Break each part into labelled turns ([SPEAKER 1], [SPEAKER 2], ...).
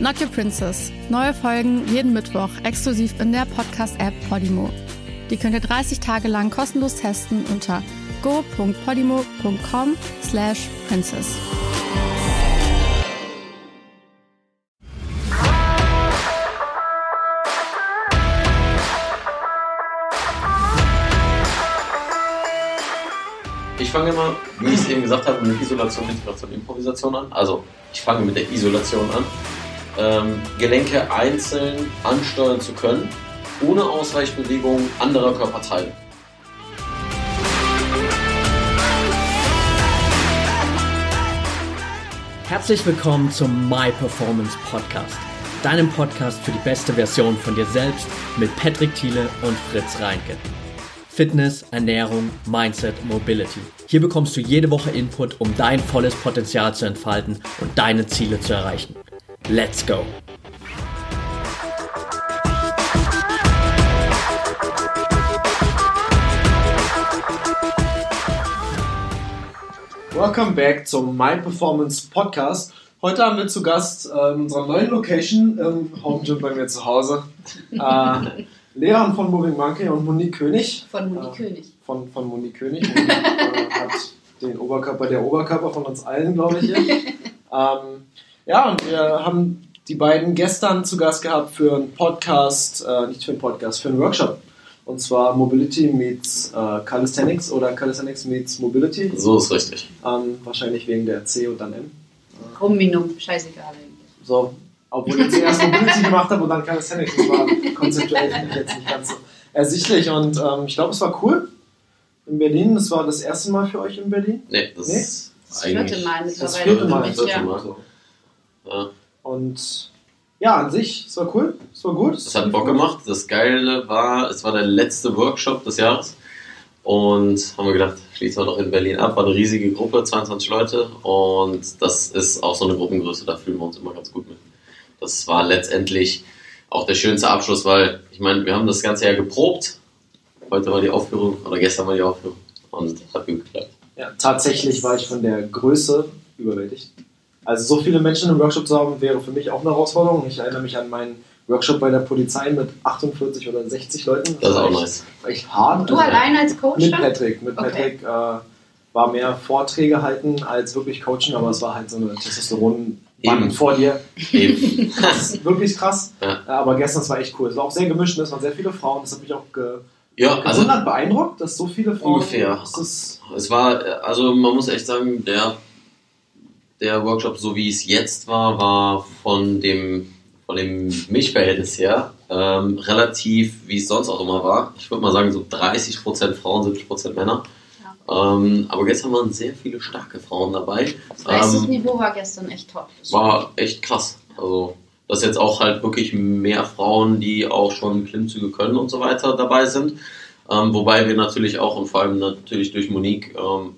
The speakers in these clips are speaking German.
[SPEAKER 1] Not Your Princess. Neue Folgen jeden Mittwoch exklusiv in der Podcast-App Podimo. Die könnt ihr 30 Tage lang kostenlos testen unter go.podimo.com slash princess.
[SPEAKER 2] Ich fange immer, wie ich es eben gesagt habe, mit Isolation, Integration, Improvisation an. Also ich fange mit der Isolation an. Ähm, Gelenke einzeln ansteuern zu können, ohne Ausweichbewegungen anderer Körperteile.
[SPEAKER 3] Herzlich willkommen zum My Performance Podcast, deinem Podcast für die beste Version von dir selbst mit Patrick Thiele und Fritz Reinke. Fitness, Ernährung, Mindset, Mobility. Hier bekommst du jede Woche Input, um dein volles Potenzial zu entfalten und deine Ziele zu erreichen. Let's go!
[SPEAKER 4] Welcome back zum My Performance Podcast. Heute haben wir zu Gast äh, in unserer neuen Location im Home Gym bei mir zu Hause äh, Lehrerin von Moving Monkey und Monique König.
[SPEAKER 5] Von Moni
[SPEAKER 4] Äh,
[SPEAKER 5] König.
[SPEAKER 4] Von, von Monique König. Monique äh, hat den Oberkörper, der Oberkörper von uns allen, glaube ich. Hier. ähm, ja, und wir haben die beiden gestern zu Gast gehabt für einen Podcast, äh, nicht für einen Podcast, für einen Workshop. Und zwar Mobility meets äh, Calisthenics oder Calisthenics meets Mobility.
[SPEAKER 2] So ist richtig.
[SPEAKER 4] Ähm, wahrscheinlich wegen der C und dann M.
[SPEAKER 5] Kombinum, scheißegal eigentlich.
[SPEAKER 4] So, obwohl ich zuerst Mobility gemacht habe und dann Calisthenics. Das war konzeptuell finde ich jetzt nicht ganz so ersichtlich. Und ähm, ich glaube, es war cool in Berlin. Das war das erste Mal für euch in Berlin.
[SPEAKER 2] Nee, das
[SPEAKER 4] Nee?
[SPEAKER 2] ist
[SPEAKER 5] Das vierte
[SPEAKER 2] eigentlich
[SPEAKER 5] Mal
[SPEAKER 4] das
[SPEAKER 5] mittlerweile.
[SPEAKER 4] vierte Mal,
[SPEAKER 2] das vierte
[SPEAKER 5] ja.
[SPEAKER 2] Mal. Ja.
[SPEAKER 4] Und ja, an sich, es war cool. Es war gut.
[SPEAKER 2] Es hat Bock gemacht. Das Geile war, es war der letzte Workshop des Jahres. Und haben wir gedacht, schließen wir doch in Berlin ab. War eine riesige Gruppe, 22 Leute. Und das ist auch so eine Gruppengröße, da fühlen wir uns immer ganz gut mit. Das war letztendlich auch der schönste Abschluss, weil ich meine, wir haben das ganze Jahr geprobt. Heute war die Aufführung, oder gestern war die Aufführung. Und hat gut geklappt.
[SPEAKER 4] Ja, tatsächlich war ich von der Größe überwältigt. Also so viele Menschen im Workshop zu haben, wäre für mich auch eine Herausforderung. Ich erinnere mich an meinen Workshop bei der Polizei mit 48 oder 60 Leuten.
[SPEAKER 2] Das ist
[SPEAKER 4] war
[SPEAKER 2] auch
[SPEAKER 4] echt,
[SPEAKER 2] nice.
[SPEAKER 4] war echt hart.
[SPEAKER 5] Du
[SPEAKER 4] Also,
[SPEAKER 5] allein als Coach
[SPEAKER 4] Mit? Patrick. Mit
[SPEAKER 5] Okay.
[SPEAKER 4] Patrick äh, war mehr Vorträge halten als wirklich coachen, aber es war halt so eine Testosteron
[SPEAKER 2] Eben.
[SPEAKER 4] vor dir.
[SPEAKER 2] Eben.
[SPEAKER 4] Das ist wirklich krass.
[SPEAKER 2] Ja.
[SPEAKER 4] Äh, Aber gestern, es war echt cool. Es war auch sehr gemischt, es waren sehr viele Frauen. Das hat mich auch ge
[SPEAKER 2] Ja, also
[SPEAKER 4] beeindruckt, dass so viele Frauen.
[SPEAKER 2] Ungefähr.
[SPEAKER 4] Das
[SPEAKER 2] Es war, also man muss echt sagen, der, der Workshop, so wie es jetzt war, war von dem, von dem Milchverhältnis her ähm, relativ, wie es sonst auch immer war. Ich würde mal sagen, so 30% Frauen, 70% Männer. Ähm, aber gestern waren sehr viele starke Frauen dabei.
[SPEAKER 5] Das
[SPEAKER 2] Ähm,
[SPEAKER 5] war gestern echt top.
[SPEAKER 2] war echt krass. Also, dass jetzt auch halt wirklich mehr Frauen, die auch schon Klimmzüge können und so weiter dabei sind. Ähm, wobei wir natürlich auch und vor allem natürlich durch Monique ähm,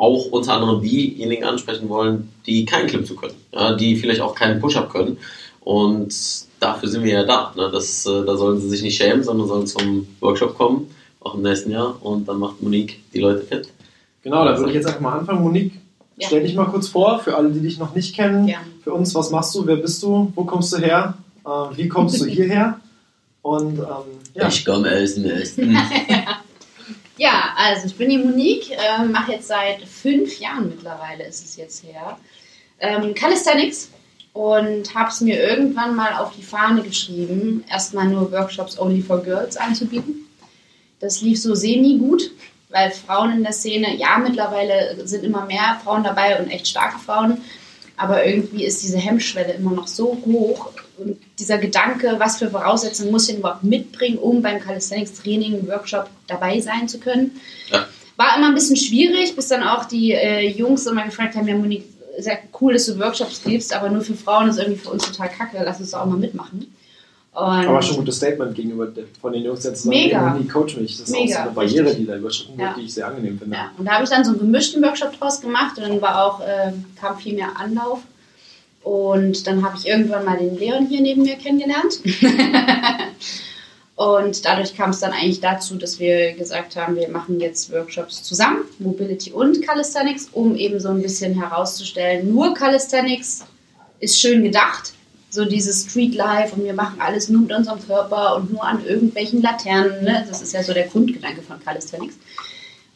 [SPEAKER 2] auch unter anderem diejenigen ansprechen wollen, die keinen Klimmzug können, ja, die vielleicht auch keinen Push-Up können. Und dafür sind wir ja da. Ne? Das, äh, da sollen sie sich nicht schämen, sondern sollen zum Workshop kommen, auch im nächsten Jahr. Und dann macht Monique die Leute fit.
[SPEAKER 4] genau, da würde ich jetzt einfach mal anfangen. Monique,
[SPEAKER 5] Ja.
[SPEAKER 4] stell dich mal kurz vor, für alle, die dich noch nicht kennen.
[SPEAKER 5] Gerne.
[SPEAKER 4] Für uns, was machst du? Wer bist du? Wo kommst du her? Äh, wie kommst du hierher? Und ähm, ja,
[SPEAKER 2] Ich komme aus dem Osten.
[SPEAKER 5] Ja, also ich bin die Monique, äh, mache jetzt seit fünf Jahren mittlerweile, ist es jetzt her, ähm, Calisthenics und habe es mir irgendwann mal auf die Fahne geschrieben, erstmal nur Workshops only for girls anzubieten. Das lief so semi gut, weil Frauen in der Szene, ja, mittlerweile sind immer mehr Frauen dabei und echt starke Frauen, aber irgendwie ist diese Hemmschwelle immer noch so hoch und dieser Gedanke, was für Voraussetzungen muss ich denn überhaupt mitbringen, um beim Calisthenics-Training, Workshop dabei sein zu können,
[SPEAKER 2] Ja.
[SPEAKER 5] war immer ein bisschen schwierig, bis dann auch die äh, Jungs immer gefragt haben, ja Monique, sehr cool, dass du Workshops gibst, aber nur für Frauen ist irgendwie für uns total kacke, lass uns auch mal mitmachen. Und
[SPEAKER 4] Aber schon ein gutes Statement gegenüber von den Jungs, die jetzt sagen,
[SPEAKER 5] Mega.
[SPEAKER 4] nie coach mich. Das ist
[SPEAKER 5] Mega,
[SPEAKER 4] auch so eine Barriere,
[SPEAKER 5] richtig.
[SPEAKER 4] die da überschritten wird,
[SPEAKER 5] Ja.
[SPEAKER 4] die ich sehr angenehm finde.
[SPEAKER 5] Ja, und da habe ich dann so einen gemischten Workshop draus gemacht und dann war auch, ähm, kam viel mehr Anlauf. Und dann habe ich irgendwann mal den Leon hier neben mir kennengelernt. und dadurch kam es dann eigentlich dazu, dass wir gesagt haben, wir machen jetzt Workshops zusammen, Mobility und Calisthenics, um eben so ein bisschen herauszustellen, nur Calisthenics ist schön gedacht. So dieses Street Life und wir machen alles nur mit unserem Körper und nur an irgendwelchen Laternen. Ne? Das ist ja so der Grundgedanke von Calisthenics.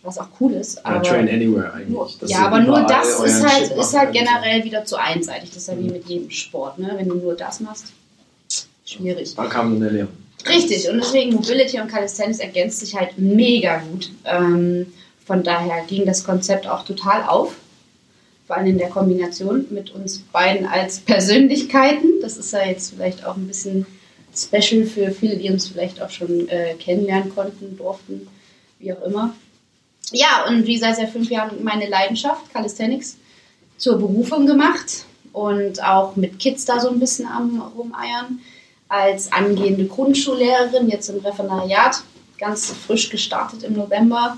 [SPEAKER 5] Was auch cool ist.
[SPEAKER 4] Ja,
[SPEAKER 5] Aber
[SPEAKER 4] train anywhere eigentlich. Dass
[SPEAKER 5] ja, aber nur das ist halt, ist halt generell wieder zu einseitig. Das ist ja wie mit jedem Sport. Ne? Wenn du nur das machst, schwierig.
[SPEAKER 4] Da kam dann der.
[SPEAKER 5] Richtig, und deswegen Mobility und Calisthenics ergänzt sich halt mega gut. Ähm, von daher ging das Konzept auch total auf. Vor allem in der Kombination mit uns beiden als Persönlichkeiten. Das ist ja jetzt vielleicht auch ein bisschen special für viele, die uns vielleicht auch schon äh, kennenlernen konnten, durften, wie auch immer. Ja, und wie seit fünf Jahren meine Leidenschaft, Calisthenics, zur Berufung gemacht und auch mit Kids da so ein bisschen am Rumeiern. Als angehende Grundschullehrerin, jetzt im Referendariat, ganz frisch gestartet im November,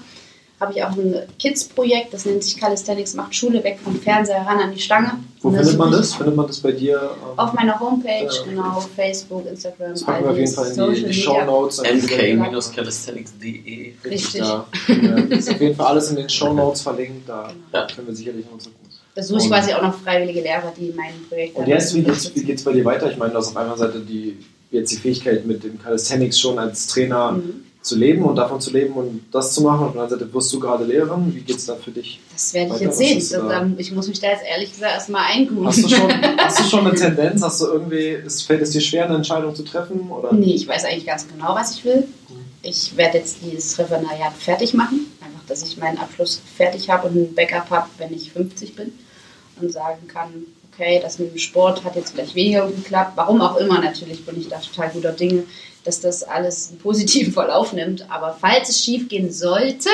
[SPEAKER 5] habe ich auch ein Kids-Projekt, das nennt sich Calisthenics macht Schule weg vom Fernseher ran an die Stange.
[SPEAKER 4] Wo findet man das? Findet man das bei dir? ähm,
[SPEAKER 5] Auf meiner Homepage,
[SPEAKER 4] Ja.
[SPEAKER 5] genau, Facebook, Instagram,
[SPEAKER 4] das packen wir auf jeden Fall in die, die Show Notes.
[SPEAKER 2] mk-calisthenics.de.
[SPEAKER 5] Richtig.
[SPEAKER 4] Da äh, ist auf jeden Fall alles in den Show Notes verlinkt. Da
[SPEAKER 2] Ja.
[SPEAKER 4] können wir sicherlich noch drücken.
[SPEAKER 5] Da suche ich quasi auch noch freiwillige Lehrer, die mein Projekt
[SPEAKER 4] Und jetzt, wie
[SPEAKER 5] unterstützen.
[SPEAKER 4] geht's bei dir weiter? Ich meine, du hast auf einer Seite die, jetzt die Fähigkeit, mit dem Calisthenics schon als Trainer
[SPEAKER 5] Mhm.
[SPEAKER 4] Zu leben und davon zu leben und das zu machen. Und auf der anderen Seite wirst du gerade Lehrerin. Wie geht's da für dich?
[SPEAKER 5] Das werde ich jetzt sehen.
[SPEAKER 4] ist, äh,
[SPEAKER 5] dann- ich muss mich da jetzt ehrlich gesagt erstmal eingrooven.
[SPEAKER 4] Hast du schon, hast du schon eine Tendenz? Hast du irgendwie, ist, fällt es dir schwer, eine Entscheidung zu treffen? Oder?
[SPEAKER 5] Nee, ich weiß eigentlich ganz genau, was ich will. Ich werde jetzt dieses Referendariat fertig machen. Einfach, dass ich meinen Abschluss fertig habe und ein Backup habe, wenn ich 50 bin. Und sagen kann, okay, das mit dem Sport hat jetzt vielleicht weniger geklappt. Warum auch immer, natürlich bin ich da total guter Dinge, dass das alles einen positiven Verlauf nimmt. Aber falls es schief gehen sollte,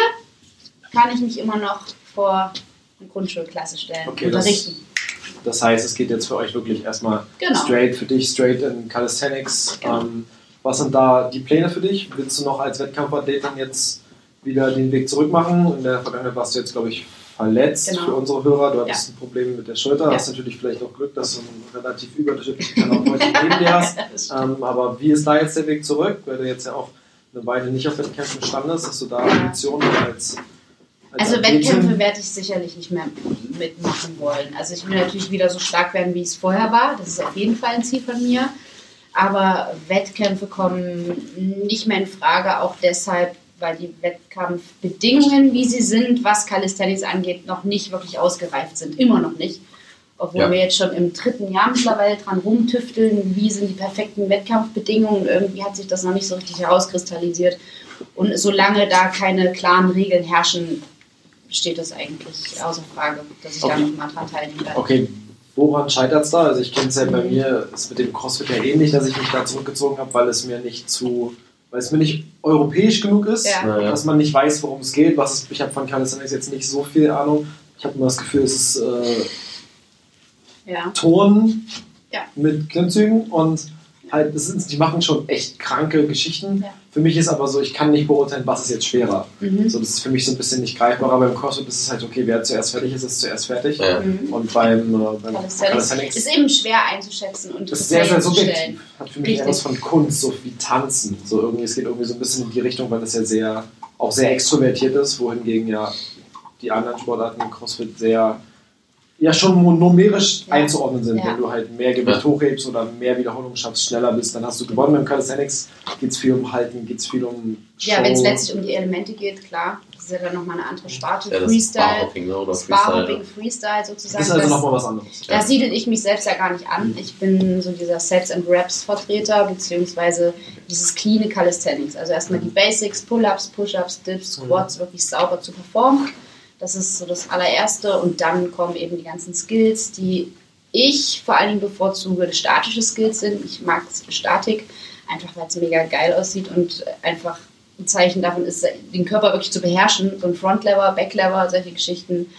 [SPEAKER 5] kann ich mich immer noch vor eine Grundschulklasse stellen,
[SPEAKER 4] Okay, das-
[SPEAKER 5] unterrichten.
[SPEAKER 4] Das heißt, es geht jetzt für euch wirklich erstmal
[SPEAKER 5] Genau.
[SPEAKER 4] straight für dich, straight in Calisthenics.
[SPEAKER 5] Genau.
[SPEAKER 4] Ähm, was sind da die Pläne für dich? Willst du noch als Wettkampfathlet dann jetzt wieder den Weg zurück machen? In der Vergangenheit warst du jetzt, glaube ich, verletzt
[SPEAKER 5] Genau.
[SPEAKER 4] für unsere Hörer. Du hattest
[SPEAKER 5] Ja.
[SPEAKER 4] ein Problem mit der Schulter.
[SPEAKER 5] Ja.
[SPEAKER 4] Hast natürlich vielleicht auch Glück, dass du einen relativ überdurchschnittlichen Kanal heute neben dir hast. Ähm, aber wie ist da jetzt der Weg zurück? Weil du jetzt ja auch eine Weile nicht auf Wettkämpfen standest, dass du da Ambitionen als, als
[SPEAKER 5] Also
[SPEAKER 4] Athletin-
[SPEAKER 5] Wettkämpfe werde ich sicherlich nicht mehr mitmachen wollen. Also ich will natürlich wieder so stark werden, wie es vorher war. Das ist auf jeden Fall ein Ziel von mir. Aber Wettkämpfe kommen nicht mehr in Frage, auch deshalb, weil die Wettkampfbedingungen, wie sie sind, was Calisthenics angeht, noch nicht wirklich ausgereift sind. Immer noch nicht. Obwohl
[SPEAKER 2] Ja.
[SPEAKER 5] wir jetzt schon im dritten Jahr mittlerweile dran rumtüfteln, wie sind die perfekten Wettkampfbedingungen. Irgendwie hat sich das noch nicht so richtig herauskristallisiert. Und solange da keine klaren Regeln herrschen, steht das eigentlich außer Frage, dass ich da
[SPEAKER 4] Okay.
[SPEAKER 5] noch mal dran teilnehmen werde.
[SPEAKER 4] Okay, woran scheitert es da? Also ich kenne es ja bei mir, ist mit dem CrossFit ja ähnlich, dass ich mich da zurückgezogen habe, weil es mir nicht zu, weil es mir nicht europäisch genug ist,
[SPEAKER 5] Ja.
[SPEAKER 2] Naja.
[SPEAKER 4] dass man nicht weiß, worum es geht. Was ist, ich habe von Calisthenics jetzt nicht so viel Ahnung. Ich habe immer das Gefühl, es ist äh,
[SPEAKER 5] Ja.
[SPEAKER 4] Turnen
[SPEAKER 5] Ja.
[SPEAKER 4] mit Klimmzügen und halt, das sind, die machen schon echt kranke Geschichten.
[SPEAKER 5] Ja.
[SPEAKER 4] Für mich ist aber so, ich kann nicht beurteilen, was ist jetzt schwerer.
[SPEAKER 5] Mhm.
[SPEAKER 4] So, das ist für mich so ein bisschen nicht greifbar, aber beim CrossFit ist es halt okay, wer zuerst fertig ist, ist zuerst fertig.
[SPEAKER 2] Ja.
[SPEAKER 5] Mhm.
[SPEAKER 4] Und beim, äh, beim
[SPEAKER 5] Calisthenics ist eben schwer einzuschätzen und
[SPEAKER 4] das ist sehr, sehr subjektiv. Hat für mich
[SPEAKER 5] Richtig.
[SPEAKER 4] eher was von Kunst, so wie Tanzen. So irgendwie, es geht irgendwie so ein bisschen in die Richtung, weil das ja sehr, auch sehr extrovertiert ist, wohingegen ja die anderen Sportarten im CrossFit sehr, ja schon numerisch
[SPEAKER 5] Ja.
[SPEAKER 4] einzuordnen sind.
[SPEAKER 5] Ja.
[SPEAKER 4] Wenn du halt mehr Gewicht
[SPEAKER 2] Ja.
[SPEAKER 4] hochhebst oder mehr Wiederholungen schaffst, schneller bist, dann hast du gewonnen. Beim Calisthenics geht es viel um Halten, geht es viel um Show.
[SPEAKER 5] Ja, wenn es letztlich um die Elemente geht, klar. Das ist ja dann nochmal eine andere Sparte.
[SPEAKER 2] Ja,
[SPEAKER 5] Freestyle,
[SPEAKER 2] Barhopping, ne? oder Freestyle.
[SPEAKER 5] Sparhopping, Freestyle sozusagen.
[SPEAKER 4] das ist also nochmal was anderes.
[SPEAKER 5] Da siedel ich mich selbst ja gar nicht an. Ich bin so dieser Sets and Reps Vertreter, beziehungsweise dieses clean Calisthenics. Also erstmal die Basics, Pull-ups, Push-ups, Dips, Squats wirklich sauber zu performen. Das ist so das allererste. Und dann kommen eben die ganzen Skills, die ich vor allen Dingen bevorzuge, statische Skills sind. Ich mag Statik, einfach weil es mega geil aussieht und einfach ein Zeichen davon ist, den Körper wirklich zu beherrschen. So ein Front-Lever, Back-Lever, solche Geschichten.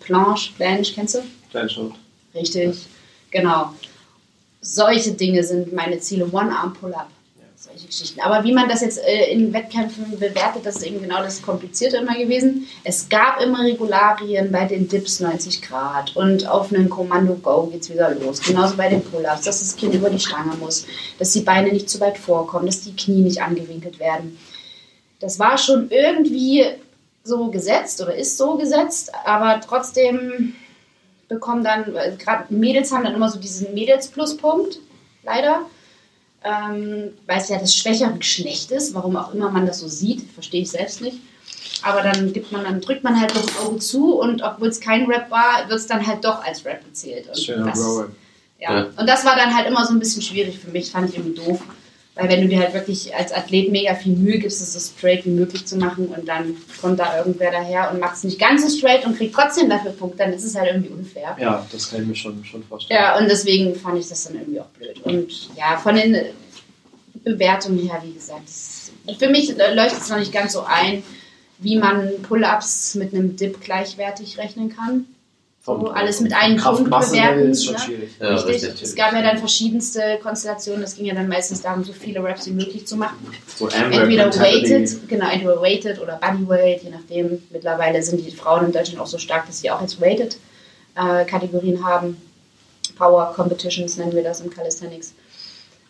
[SPEAKER 5] Planche, Planche, kennst du?
[SPEAKER 4] Schritt.
[SPEAKER 5] Richtig, genau. solche Dinge sind meine Ziele. One-Arm-Pull-Up. Solche Geschichten. Aber wie man das jetzt äh, in Wettkämpfen bewertet, das ist eben genau das Komplizierte immer gewesen. Es gab immer Regularien bei den Dips 90 Grad und auf einen Kommando Go geht es wieder los. Genauso bei den Pull-Ups, dass das Kind über die Stange muss, dass die Beine nicht zu weit vorkommen, dass die Knie nicht angewinkelt werden. Das war schon irgendwie so gesetzt oder ist so gesetzt, aber trotzdem bekommen dann, äh, gerade Mädels haben dann immer so diesen Mädels-Pluspunkt, leider. Ähm, weil es ja das schwächere Geschlecht ist, warum auch immer man das so sieht, verstehe ich selbst nicht. Aber dann gibt man, dann drückt man halt das Auge zu und obwohl es kein Rap war, wird es dann halt doch als Rap gezählt. Und
[SPEAKER 4] Schöner
[SPEAKER 5] das, ja.
[SPEAKER 2] Ja.
[SPEAKER 5] Und das war dann halt immer so ein bisschen schwierig für mich, fand ich irgendwie doof. Weil wenn du dir halt wirklich als Athlet mega viel Mühe gibst, es so straight wie möglich zu machen und dann kommt da irgendwer daher und macht es nicht ganz so straight und kriegt trotzdem dafür Punkte, dann ist es halt irgendwie unfair.
[SPEAKER 4] Ja, das kann ich mir schon, schon vorstellen.
[SPEAKER 5] Ja, und deswegen fand ich das dann irgendwie auch blöd. Und ja, von den Bewertungen her, wie gesagt, das, für mich leuchtet es noch nicht ganz so ein, wie man Pull-Ups mit einem Dip gleichwertig rechnen kann. So, alles mit einem Punkt
[SPEAKER 4] Kraftmassenlevel
[SPEAKER 5] bewerten.
[SPEAKER 4] ist schon
[SPEAKER 5] ne?
[SPEAKER 4] schwierig.
[SPEAKER 2] Ja,
[SPEAKER 5] Richtig.
[SPEAKER 2] richtig.
[SPEAKER 5] Es gab ja dann verschiedenste Konstellationen. Es ging ja dann meistens darum, so viele Raps wie möglich zu machen.
[SPEAKER 4] So
[SPEAKER 5] Entweder weighted, genau, entweder weighted oder bodyweight, je nachdem. Mittlerweile sind die Frauen in Deutschland auch so stark, dass sie auch jetzt weighted äh, Kategorien haben. Power Competitions nennen wir das im Calisthenics.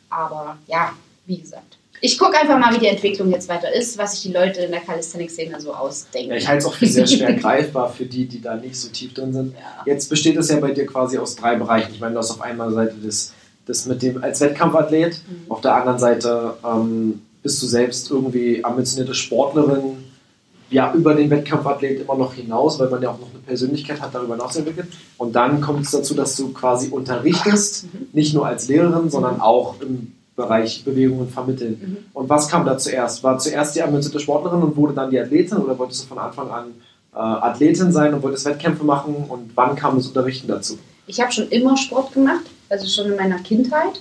[SPEAKER 5] Aber ja, wie gesagt. Ich gucke einfach mal, wie die Entwicklung jetzt weiter ist, was sich die Leute in der Calisthenics-Szene so ausdenken.
[SPEAKER 4] Ja, ich halte es auch für sehr schwer greifbar für die, die da nicht so tief drin sind.
[SPEAKER 5] Ja.
[SPEAKER 4] Jetzt besteht es ja bei dir quasi aus drei Bereichen. Ich meine, du hast auf einer Seite das, das mit dem als Wettkampfathlet,
[SPEAKER 5] Mhm.
[SPEAKER 4] auf der anderen Seite ähm, bist du selbst irgendwie ambitionierte Sportlerin, ja, über den Wettkampfathlet immer noch hinaus, weil man ja auch noch eine Persönlichkeit hat, darüber hinaus entwickelt. Und dann kommt es dazu, dass du quasi unterrichtest, nicht nur als Lehrerin, sondern auch im Bereich Bewegung und Vermitteln.
[SPEAKER 5] Mhm.
[SPEAKER 4] Und was kam da zuerst? War zuerst die ambitionierte Sportlerin und wurde dann die Athletin oder wolltest du von Anfang an äh, Athletin sein und wolltest Wettkämpfe machen und wann kam das Unterrichten dazu?
[SPEAKER 5] Ich habe schon immer Sport gemacht, also schon in meiner Kindheit.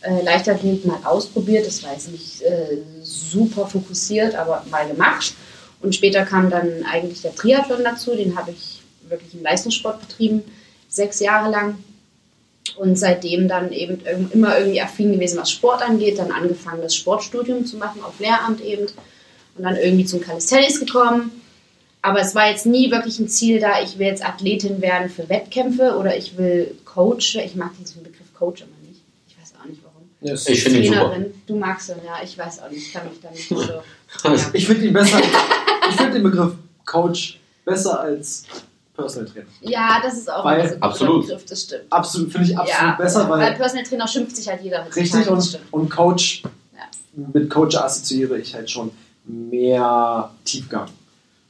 [SPEAKER 5] Äh, Leichtathletik mal ausprobiert, das war jetzt nicht äh, super fokussiert, aber mal gemacht. Und später kam dann eigentlich der Triathlon dazu, den habe ich wirklich im Leistungssport betrieben, sechs Jahre lang. Und seitdem dann eben immer irgendwie affin gewesen, was Sport angeht, dann angefangen, das Sportstudium zu machen, auf Lehramt eben. Und dann irgendwie zum Calisthenics gekommen. Aber es war jetzt nie wirklich ein Ziel da, ich will jetzt Athletin werden für Wettkämpfe oder ich will Coach. Ich mag diesen Begriff Coach immer nicht. Ich weiß auch nicht warum.
[SPEAKER 2] Ich finde ihn super.
[SPEAKER 5] Trainerin, du magst ihn, ja, ich weiß auch nicht, ich kann mich da nicht so. Ja.
[SPEAKER 4] Ich finde ihn besser. ich finde den Begriff Coach besser als Personal Trainer.
[SPEAKER 5] ja, das ist auch
[SPEAKER 4] Weil-
[SPEAKER 5] ein guter
[SPEAKER 2] Absolut.
[SPEAKER 5] Begriff, das stimmt.
[SPEAKER 4] Absolut, finde ich absolut
[SPEAKER 5] ja,
[SPEAKER 4] besser,
[SPEAKER 5] weil
[SPEAKER 4] weil
[SPEAKER 5] Personal Trainer schimpft sich halt jeder.
[SPEAKER 4] richtig und, und Coach,
[SPEAKER 5] Ja.
[SPEAKER 4] mit Coach assoziiere ich halt schon mehr Tiefgang.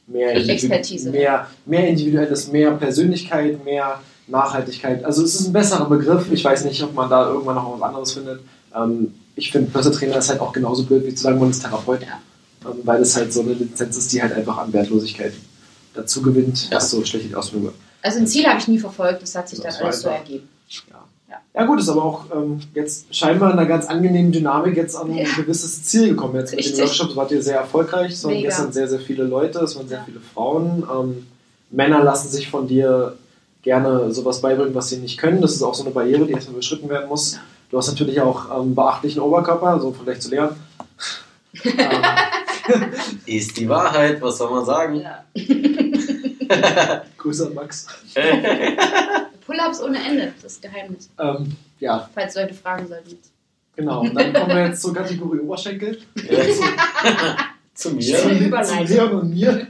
[SPEAKER 4] Mehr,
[SPEAKER 5] Expertise.
[SPEAKER 4] mehr, mehr individuelles, mehr Persönlichkeit, mehr Nachhaltigkeit. Also es ist ein besserer Begriff. Ich weiß nicht, ob man da irgendwann noch was anderes findet. Ähm, ich finde, Personal Trainer ist halt auch genauso blöd, wie zu sagen, man ist Therapeut.
[SPEAKER 5] Ja.
[SPEAKER 4] Ähm, weil es halt so eine Lizenz ist, die halt einfach an Wertlosigkeit dazu gewinnt,
[SPEAKER 2] Ja.
[SPEAKER 4] so schlecht die Ausbildung wird.
[SPEAKER 5] Also ein Ziel habe ich nie verfolgt, das hat sich
[SPEAKER 4] Das
[SPEAKER 5] dann alles so
[SPEAKER 4] einfach-
[SPEAKER 5] ergeben.
[SPEAKER 4] Ja gut, ist aber auch ähm, jetzt scheinbar in einer ganz angenehmen Dynamik jetzt an ein
[SPEAKER 5] Ja.
[SPEAKER 4] gewisses Ziel gekommen. Jetzt mit
[SPEAKER 5] Richtig.
[SPEAKER 4] den Workshops wart ihr sehr erfolgreich. Es waren
[SPEAKER 5] Mega.
[SPEAKER 4] gestern sehr, sehr viele Leute, es waren sehr
[SPEAKER 5] Ja.
[SPEAKER 4] viele Frauen. Ähm, Männer lassen sich von dir gerne sowas beibringen, was sie nicht können. Das ist auch so eine Barriere, die erstmal überschritten werden muss.
[SPEAKER 5] Ja.
[SPEAKER 4] Du hast natürlich auch ähm, beachtlichen Oberkörper, so vielleicht zu lernen. ähm,
[SPEAKER 2] Ist die Wahrheit, was soll man sagen?
[SPEAKER 5] Ja.
[SPEAKER 4] Grüße an Max.
[SPEAKER 5] Pull-ups ohne Ende, das Geheimnis.
[SPEAKER 4] Ähm, ja,
[SPEAKER 5] Falls Leute fragen sollten.
[SPEAKER 4] genau. Und dann kommen wir jetzt zur Kategorie Oberschenkel.
[SPEAKER 2] Zu
[SPEAKER 4] Zu,
[SPEAKER 2] mir?
[SPEAKER 4] Zu
[SPEAKER 5] Überleitung.
[SPEAKER 4] Leon und mir.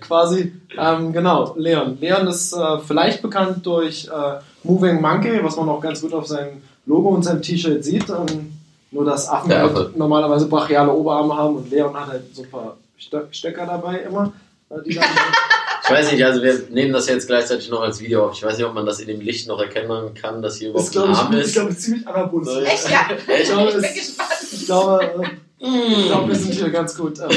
[SPEAKER 4] Quasi. Ähm, genau, Leon. Leon ist äh, vielleicht bekannt durch äh, Moving Monkey, was man auch ganz gut auf seinem Logo und seinem T-Shirt sieht. Ähm, nur, dass Affen
[SPEAKER 2] Der
[SPEAKER 4] halt
[SPEAKER 2] Affe.
[SPEAKER 4] normalerweise brachiale Oberarme haben und Leon hat halt so ein paar Stöck Stöcker dabei immer. äh, Die dann
[SPEAKER 2] Ich weiß nicht, also wir nehmen das jetzt gleichzeitig noch als Video auf. Ich weiß nicht, ob man das in dem Licht noch erkennen kann, dass hier überhaupt ein
[SPEAKER 4] glaube
[SPEAKER 2] Arm
[SPEAKER 4] ich, ich
[SPEAKER 2] ist.
[SPEAKER 4] glaube, ziemlich anabolisch.
[SPEAKER 2] So,
[SPEAKER 5] Echt, ja?
[SPEAKER 4] Ich glaube,
[SPEAKER 5] Ich bin
[SPEAKER 4] es-
[SPEAKER 5] gespannt.
[SPEAKER 4] Ich glaube, äh, ich glaube, wir sind hier ganz gut, ähm,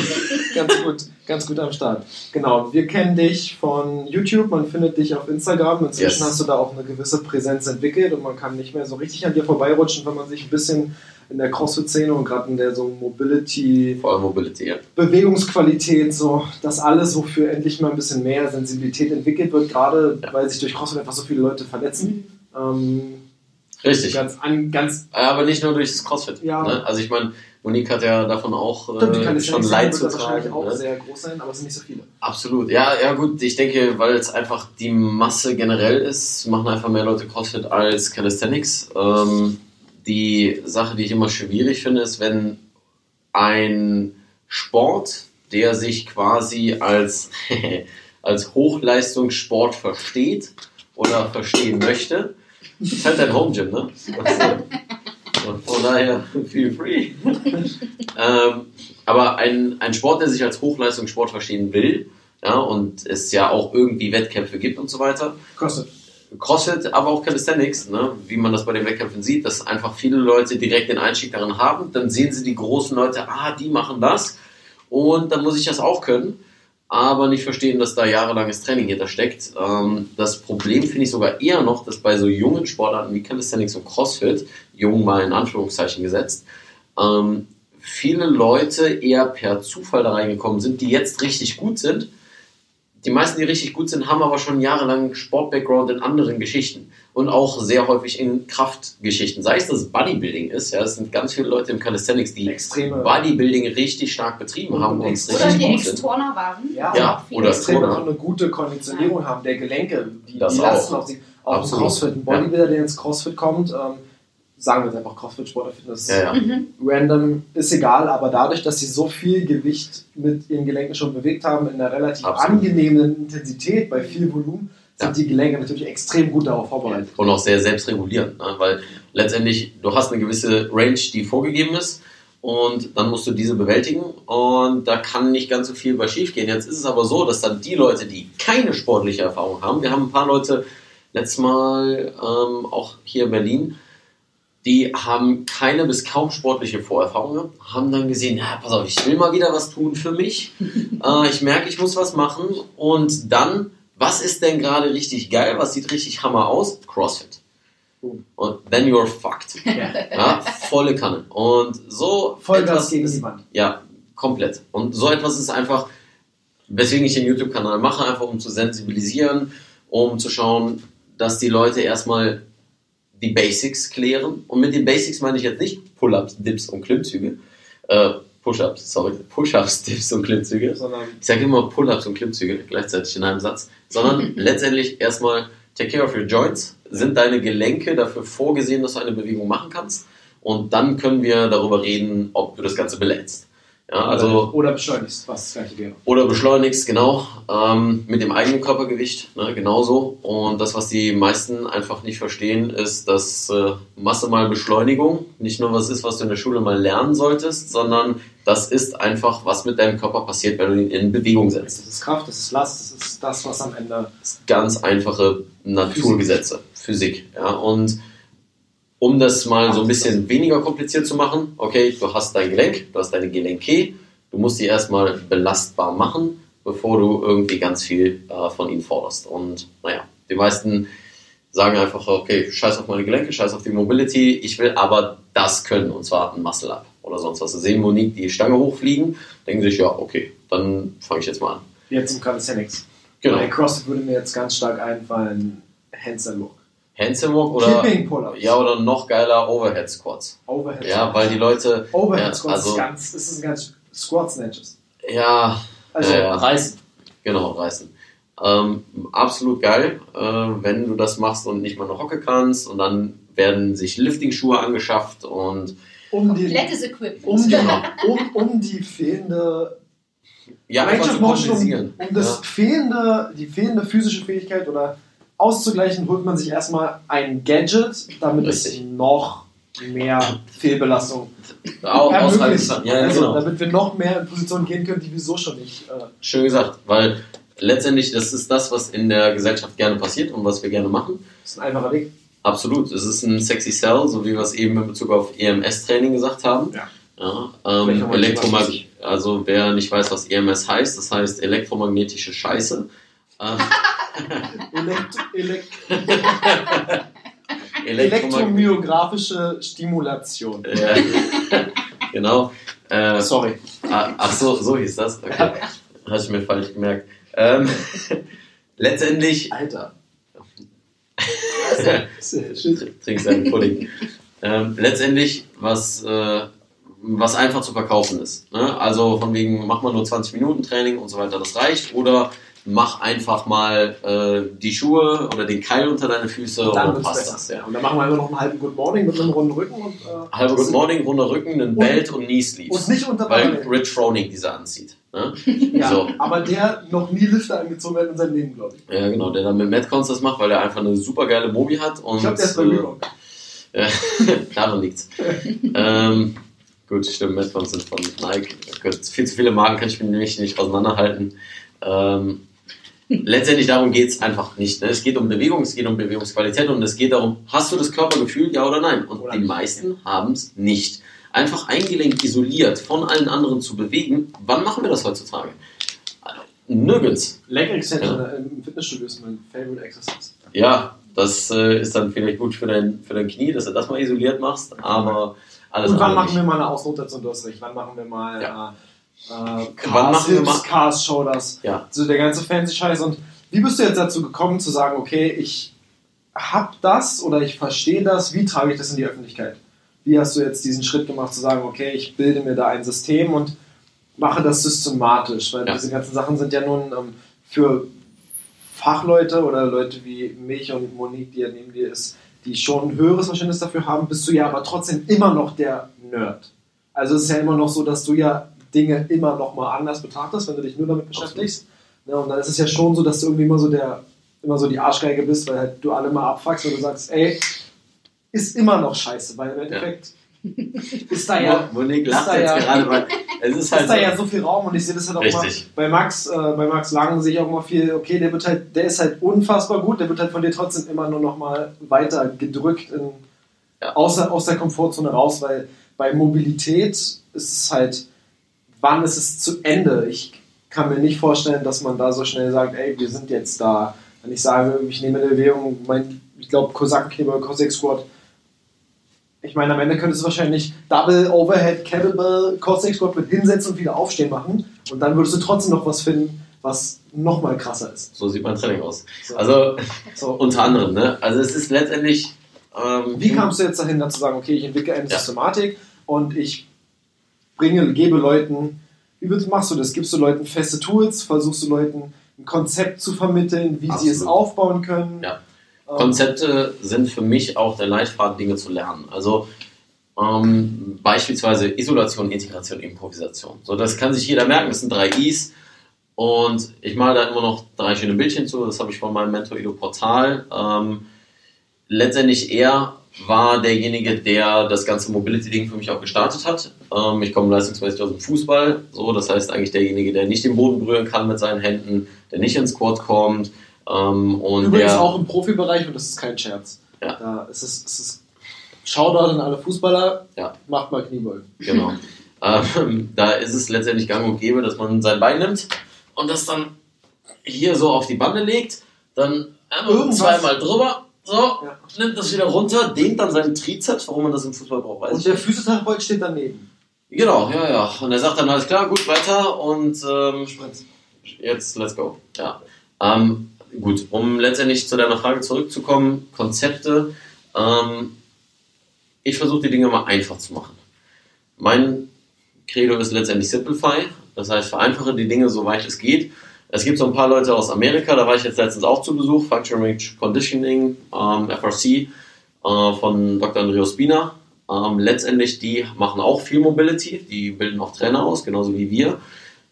[SPEAKER 4] ganz gut, ganz gut am Start. Genau, wir kennen dich von YouTube, man findet dich auf Instagram. Inzwischen
[SPEAKER 2] Yes.
[SPEAKER 4] hast du da auch eine gewisse Präsenz entwickelt und man kann nicht mehr so richtig an dir vorbeirutschen, wenn man sich ein bisschen in der CrossFit-Szene und gerade in der so Mobility,
[SPEAKER 2] Vor allem Mobility, ja.
[SPEAKER 4] Bewegungsqualität, so das alles, wofür endlich mal ein bisschen mehr Sensibilität entwickelt wird, gerade
[SPEAKER 2] Ja.
[SPEAKER 4] weil sich durch CrossFit einfach so viele Leute verletzen. Ähm,
[SPEAKER 2] Richtig.
[SPEAKER 4] Ganz, an, ganz
[SPEAKER 2] Aber nicht nur durch das CrossFit.
[SPEAKER 4] Ja.
[SPEAKER 2] Ne? Also ich meine, Monique hat ja davon auch
[SPEAKER 4] stimmt,
[SPEAKER 2] äh,
[SPEAKER 4] kann
[SPEAKER 2] schon Leid zu tragen.
[SPEAKER 4] auch
[SPEAKER 2] Ne?
[SPEAKER 4] sehr groß sein, aber es sind nicht so viele.
[SPEAKER 2] Absolut. Ja, ja gut, ich denke, weil es einfach die Masse generell ist, machen einfach mehr Leute CrossFit als Calisthenics. Ähm, die Sache, die ich immer schwierig finde, ist, wenn ein Sport, der sich quasi als, als Hochleistungssport versteht oder verstehen möchte, ist halt dein Home Gym, ne? Und von daher, feel free. ähm, aber ein, ein Sport, der sich als Hochleistungssport verstehen will, ja, und es ja auch irgendwie Wettkämpfe gibt und so weiter,
[SPEAKER 4] Kostet.
[SPEAKER 2] CrossFit, aber auch Calisthenics, ne, wie man das bei den Wettkämpfen sieht, dass einfach viele Leute direkt den Einstieg darin haben. Dann sehen sie die großen Leute, ah, die machen das und dann muss ich das auch können, aber nicht verstehen, dass da jahrelanges Training hinter steckt. Ähm, das Problem finde ich sogar eher noch, dass bei so jungen Sportarten wie Calisthenics und CrossFit, jung mal in Anführungszeichen gesetzt, ähm, viele Leute eher per Zufall da reingekommen sind, die jetzt richtig gut sind. Die meisten, die richtig gut sind, haben aber schon jahrelang Sport-Background in anderen Geschichten und auch sehr häufig in Kraftgeschichten. Sei es, dass es Bodybuilding ist, ja, es sind ganz viele Leute im Calisthenics, die
[SPEAKER 4] Extreme-
[SPEAKER 2] Bodybuilding richtig stark betrieben haben und
[SPEAKER 4] Extrem
[SPEAKER 5] Oder die. Ex-Turner waren.
[SPEAKER 4] Ja,
[SPEAKER 2] Ja, oder
[SPEAKER 4] extrem
[SPEAKER 2] Turner.
[SPEAKER 4] auch eine gute Konditionierung haben der Gelenke, die,
[SPEAKER 2] Das
[SPEAKER 4] die
[SPEAKER 2] auch.
[SPEAKER 4] lasten auf sie. Auch im
[SPEAKER 2] Absolut.
[SPEAKER 4] Crossfit. Ein Bodybuilder, der ins Crossfit kommt, ähm, sagen wir jetzt einfach Crossfit, Sport, Fitness,
[SPEAKER 2] Ja, ja.
[SPEAKER 4] random, ist egal, aber dadurch, dass sie so viel Gewicht mit ihren Gelenken schon bewegt haben, in einer relativ
[SPEAKER 2] Absolut.
[SPEAKER 4] angenehmen Intensität, bei viel Volumen, sind
[SPEAKER 2] Ja.
[SPEAKER 4] die Gelenke natürlich extrem gut darauf vorbereitet.
[SPEAKER 2] und auch sehr selbstregulierend, ne? weil letztendlich du hast eine gewisse Range, die vorgegeben ist und dann musst du diese bewältigen und da kann nicht ganz so viel bei schief gehen. Jetzt ist es aber so, dass dann die Leute, die keine sportliche Erfahrung haben, wir haben ein paar Leute letztes Mal ähm, auch hier in Berlin, die haben keine bis kaum sportliche Vorerfahrung gehabt, haben dann gesehen, ja, pass auf, ich will mal wieder was tun für mich. äh, ich merke, ich muss was machen. Und dann, was ist denn gerade richtig geil? Was sieht richtig Hammer aus? CrossFit. Und then you're fucked. Ja, volle Kanne. Und so
[SPEAKER 4] Vollgas
[SPEAKER 2] etwas
[SPEAKER 4] gegen die Wand.
[SPEAKER 2] ja, komplett. Und so etwas ist einfach, weswegen ich den YouTube-Kanal mache, einfach um zu sensibilisieren, um zu schauen, dass die Leute erstmal die Basics klären. Und mit den Basics meine ich jetzt nicht Pull-ups, Dips und Klimmzüge. Äh, Push-ups, sorry. Push-ups, Dips und Klimmzüge.
[SPEAKER 4] Sondern
[SPEAKER 2] Ich sage immer Pull-ups und Klimmzüge gleichzeitig in einem Satz. Sondern letztendlich erstmal take care of your joints. Sind deine Gelenke dafür vorgesehen, dass du eine Bewegung machen kannst? Und dann können wir darüber reden, ob du das Ganze belädst. Ja, also
[SPEAKER 4] oder beschleunigst, was das gleiche wäre.
[SPEAKER 2] oder beschleunigst, genau, ähm, mit dem eigenen Körpergewicht, ne, genauso. Und das, was die meisten einfach nicht verstehen, ist, dass äh, Masse mal Beschleunigung nicht nur was ist, was du in der Schule mal lernen solltest, sondern das ist einfach, was mit deinem Körper passiert, wenn du ihn in Bewegung setzt.
[SPEAKER 4] Das ist Kraft, das ist Last, das ist das, was am Ende.
[SPEAKER 2] Das ganz einfache Naturgesetze, Physik. Ja, und um das mal so ein bisschen weniger kompliziert zu machen, okay, du hast dein Gelenk, du hast deine Gelenke, du musst die erstmal belastbar machen, bevor du irgendwie ganz viel äh, von ihnen forderst. Und naja, die meisten sagen einfach, okay, scheiß auf meine Gelenke, scheiß auf die Mobility, ich will aber das können, und zwar ein Muscle-Up oder sonst was. Sie sehen Monique die Stange hochfliegen, denken sich, ja, okay, dann fange ich jetzt mal an.
[SPEAKER 4] Jetzt im Calisthenics.
[SPEAKER 2] Genau.
[SPEAKER 4] Bei CrossFit würde mir jetzt ganz stark einfallen, Hands and Walk.
[SPEAKER 2] Handstand Walk oder,
[SPEAKER 4] Kipping Pull-ups.
[SPEAKER 2] ja, oder noch geiler Overhead Squats.
[SPEAKER 4] Overhead
[SPEAKER 2] Ja, weil die Leute,
[SPEAKER 4] Overhead
[SPEAKER 2] ja,
[SPEAKER 4] Squats
[SPEAKER 2] also-
[SPEAKER 4] ist ganz, das ist ganz Squat Snatches.
[SPEAKER 2] ja,
[SPEAKER 4] Also
[SPEAKER 2] Ja, ja.
[SPEAKER 4] reißen.
[SPEAKER 2] genau, reißen. Ähm, absolut geil, äh, wenn du das machst und nicht mal eine Hocke kannst und dann werden sich Lifting-Schuhe angeschafft und
[SPEAKER 4] Um die,
[SPEAKER 5] Komplettes Equipment.
[SPEAKER 4] um, die, um, um die fehlende
[SPEAKER 2] ja,
[SPEAKER 4] Range of Motion, um, um das
[SPEAKER 2] ja.
[SPEAKER 4] fehlende, die fehlende physische Fähigkeit oder auszugleichen, holt man sich erstmal ein Gadget, damit
[SPEAKER 2] Richtig.
[SPEAKER 4] es noch mehr Fehlbelastung
[SPEAKER 2] Au- aushalten
[SPEAKER 4] ermöglicht.
[SPEAKER 2] kann. Ja,
[SPEAKER 4] also,
[SPEAKER 2] genau.
[SPEAKER 4] Damit wir noch mehr in Positionen gehen können, die wir so schon nicht. Äh,
[SPEAKER 2] Schön gesagt, weil letztendlich das ist das, was in der Gesellschaft gerne passiert und was wir gerne machen.
[SPEAKER 4] das ist ein einfacher Weg.
[SPEAKER 2] Absolut, es ist ein sexy Cell, so wie wir es eben in Bezug auf EMS-Training gesagt haben.
[SPEAKER 4] Ja.
[SPEAKER 2] Ja, ähm,
[SPEAKER 4] noch mal
[SPEAKER 2] Elektromag
[SPEAKER 4] Thema
[SPEAKER 2] also wer nicht weiß, was EMS heißt, das heißt elektromagnetische Scheiße.
[SPEAKER 4] Elektro Elekt
[SPEAKER 2] Elektromag
[SPEAKER 4] Elektromyographische Stimulation.
[SPEAKER 2] ja, genau. Äh,
[SPEAKER 4] Sorry.
[SPEAKER 2] ah, ach so, so hieß das. Okay. Hatte ich mir falsch gemerkt. Ähm, letztendlich
[SPEAKER 4] Alter.
[SPEAKER 2] Trinkst deinen Pudding. ähm, letztendlich, was, äh, was einfach zu verkaufen ist. Ne? Also von wegen, mach mal nur 20 Minuten Training und so weiter, das reicht. Oder mach einfach mal äh, die Schuhe oder den Keil unter deine Füße und
[SPEAKER 4] Dann
[SPEAKER 2] dann
[SPEAKER 4] wird's
[SPEAKER 2] passt
[SPEAKER 4] besser.
[SPEAKER 2] das. Ja.
[SPEAKER 4] Und dann machen wir einfach noch einen halben Good Morning mit einem runden Rücken und. Äh,
[SPEAKER 2] Halbe Good Morning, runder Rücken, einen Belt und Knee Sleeves.
[SPEAKER 4] Und nicht unter
[SPEAKER 2] Weil. Rich Froning diese anzieht. Ne?
[SPEAKER 4] Ja,
[SPEAKER 2] So.
[SPEAKER 4] aber der noch nie Lifter angezogen hat in seinem Leben, glaube ich.
[SPEAKER 2] Ja, genau, der dann mit Metcons das macht, weil er einfach eine super geile Mobi hat. Und,
[SPEAKER 4] Ich glaube, der ist bei
[SPEAKER 2] äh,
[SPEAKER 4] Reebok.
[SPEAKER 2] Ja, daran liegt's. ähm, gut, stimmt, Metcons sind von Nike. Viel zu viele Marken kann ich mir nämlich nicht auseinanderhalten. Ähm, letztendlich darum geht's einfach nicht. Ne? Es geht um Bewegung, es geht um Bewegungsqualität und es geht darum, hast du das Körpergefühl, ja oder nein? Und
[SPEAKER 4] Oder
[SPEAKER 2] die meisten haben's nicht. Einfach ein Gelenk isoliert von allen anderen zu bewegen, wann machen wir das heutzutage? Nirgends.
[SPEAKER 4] Leg Extension im Fitnessstudio ist mein Favorite Exercise.
[SPEAKER 2] Ja, das äh, ist dann vielleicht gut für dein, für dein Knie, dass du das mal isoliert machst, aber alles
[SPEAKER 4] Und wann machen wir mal eine Ausrotation, du hast recht. Wann machen wir mal
[SPEAKER 2] Ja.
[SPEAKER 4] äh, äh, Cars, Hips, Cars, Shoulders,
[SPEAKER 2] Ja.
[SPEAKER 4] so der ganze fancy Scheiß. Und wie bist du jetzt dazu gekommen zu sagen, okay, ich hab das oder ich verstehe das, wie trage ich das in die Öffentlichkeit? Wie hast du jetzt diesen Schritt gemacht zu sagen, okay, ich bilde mir da ein System und mache das systematisch? Weil
[SPEAKER 2] Ja.
[SPEAKER 4] diese ganzen Sachen sind ja nun ähm, für Fachleute oder Leute wie mich und Monique, die ja neben dir ist, die schon ein höheres Verständnis dafür haben, bist du ja aber trotzdem immer noch der Nerd. Also es ist ja immer noch so, dass du ja Dinge immer noch mal anders betrachtest, wenn du dich nur damit beschäftigst. Ja, und dann ist es ja schon so, dass du irgendwie immer so der, immer so die Arschgeige bist, weil halt du alle mal abfuckst und du sagst, ey, ist immer noch scheiße, weil im Endeffekt ist da ja,
[SPEAKER 2] Monique lacht jetzt
[SPEAKER 4] ja-
[SPEAKER 2] gerade, weil es ist halt
[SPEAKER 4] ist da
[SPEAKER 2] so,
[SPEAKER 4] ja so viel Raum und ich sehe das halt auch
[SPEAKER 2] Richtig.
[SPEAKER 4] immer bei Max, äh, bei Max Lang sehe ich auch immer viel, okay, der wird halt, der ist halt unfassbar gut, der wird halt von dir trotzdem immer nur noch mal weiter gedrückt in,
[SPEAKER 2] Ja.
[SPEAKER 4] außer, aus der Komfortzone raus, weil bei Mobilität ist es halt, wann ist es zu Ende? Ich kann mir nicht vorstellen, dass man da so schnell sagt, ey, wir sind jetzt da. Wenn ich sage, ich nehme eine Bewegung, mein, ich glaube, Kosakenkleber, Cossack Squat, ich meine, am Ende könntest du wahrscheinlich Double Overhead Kettlebell Cossack Squat mit hinsetzen und wieder aufstehen machen und dann würdest du trotzdem noch was finden, was noch mal krasser ist.
[SPEAKER 2] so sieht mein Training aus.
[SPEAKER 4] So.
[SPEAKER 2] Also
[SPEAKER 4] so.
[SPEAKER 2] unter anderem, ne? Also es ist letztendlich. Ähm,
[SPEAKER 4] Wie kamst du jetzt dahin, dann zu sagen, okay, ich entwickle eine
[SPEAKER 2] Ja.
[SPEAKER 4] Systematik und ich bringe, gebe Leuten, wie machst du das? Gibst du Leuten feste Tools? Versuchst du Leuten ein Konzept zu vermitteln, wie sie es
[SPEAKER 2] Absolut.
[SPEAKER 4] aufbauen können?
[SPEAKER 2] Ja.
[SPEAKER 4] Ähm,
[SPEAKER 2] Konzepte sind für mich auch der Leitfaden, Dinge zu lernen. Also ähm, beispielsweise Isolation, Integration, Improvisation. So, das kann sich jeder merken. Das sind drei Is. Und ich male da immer noch drei schöne Bildchen zu. Das habe ich von meinem Mentor Ido Portal. Ähm, letztendlich er war derjenige, der das ganze Mobility-Ding für mich auch gestartet hat. Ähm, ich komme leistungsmäßig aus dem Fußball. So, das heißt eigentlich derjenige, der nicht den Boden berühren kann mit seinen Händen, der nicht ins Squat kommt. Ähm, und
[SPEAKER 4] Übrigens
[SPEAKER 2] der,
[SPEAKER 4] auch im Profibereich und das ist kein Scherz.
[SPEAKER 2] Ja.
[SPEAKER 4] Da ist es, es ist Shoutout an alle Fußballer,
[SPEAKER 2] Ja.
[SPEAKER 4] macht mal Kniebeugen.
[SPEAKER 2] Genau. ähm, da ist es letztendlich gang und gäbe, dass man sein Bein nimmt und das dann hier so auf die Bande legt, dann einmal
[SPEAKER 4] Irgendwas.
[SPEAKER 2] zweimal drüber, so,
[SPEAKER 4] Ja.
[SPEAKER 2] nimmt das wieder runter, dehnt dann seinen Trizeps, warum man das im Fußball braucht, weiß
[SPEAKER 4] Und
[SPEAKER 2] ich
[SPEAKER 4] der. Physiotherapeut steht daneben.
[SPEAKER 2] Genau, ja, ja. Und er sagt dann, alles klar, gut, weiter und ähm, jetzt let's go. Ja. Ähm, gut, um letztendlich zu deiner Frage zurückzukommen, Konzepte. Ähm, ich versuche die Dinge mal einfach zu machen. Mein Credo ist letztendlich Simplify, das heißt vereinfache die Dinge so weit es geht. Es gibt so ein paar Leute aus Amerika, da war ich jetzt letztens auch zu Besuch, Functional Conditioning, ähm, FRC äh, von Dr. Andrea Spina. Ähm, letztendlich, die machen auch viel Mobility, die bilden auch Trainer aus, genauso wie wir.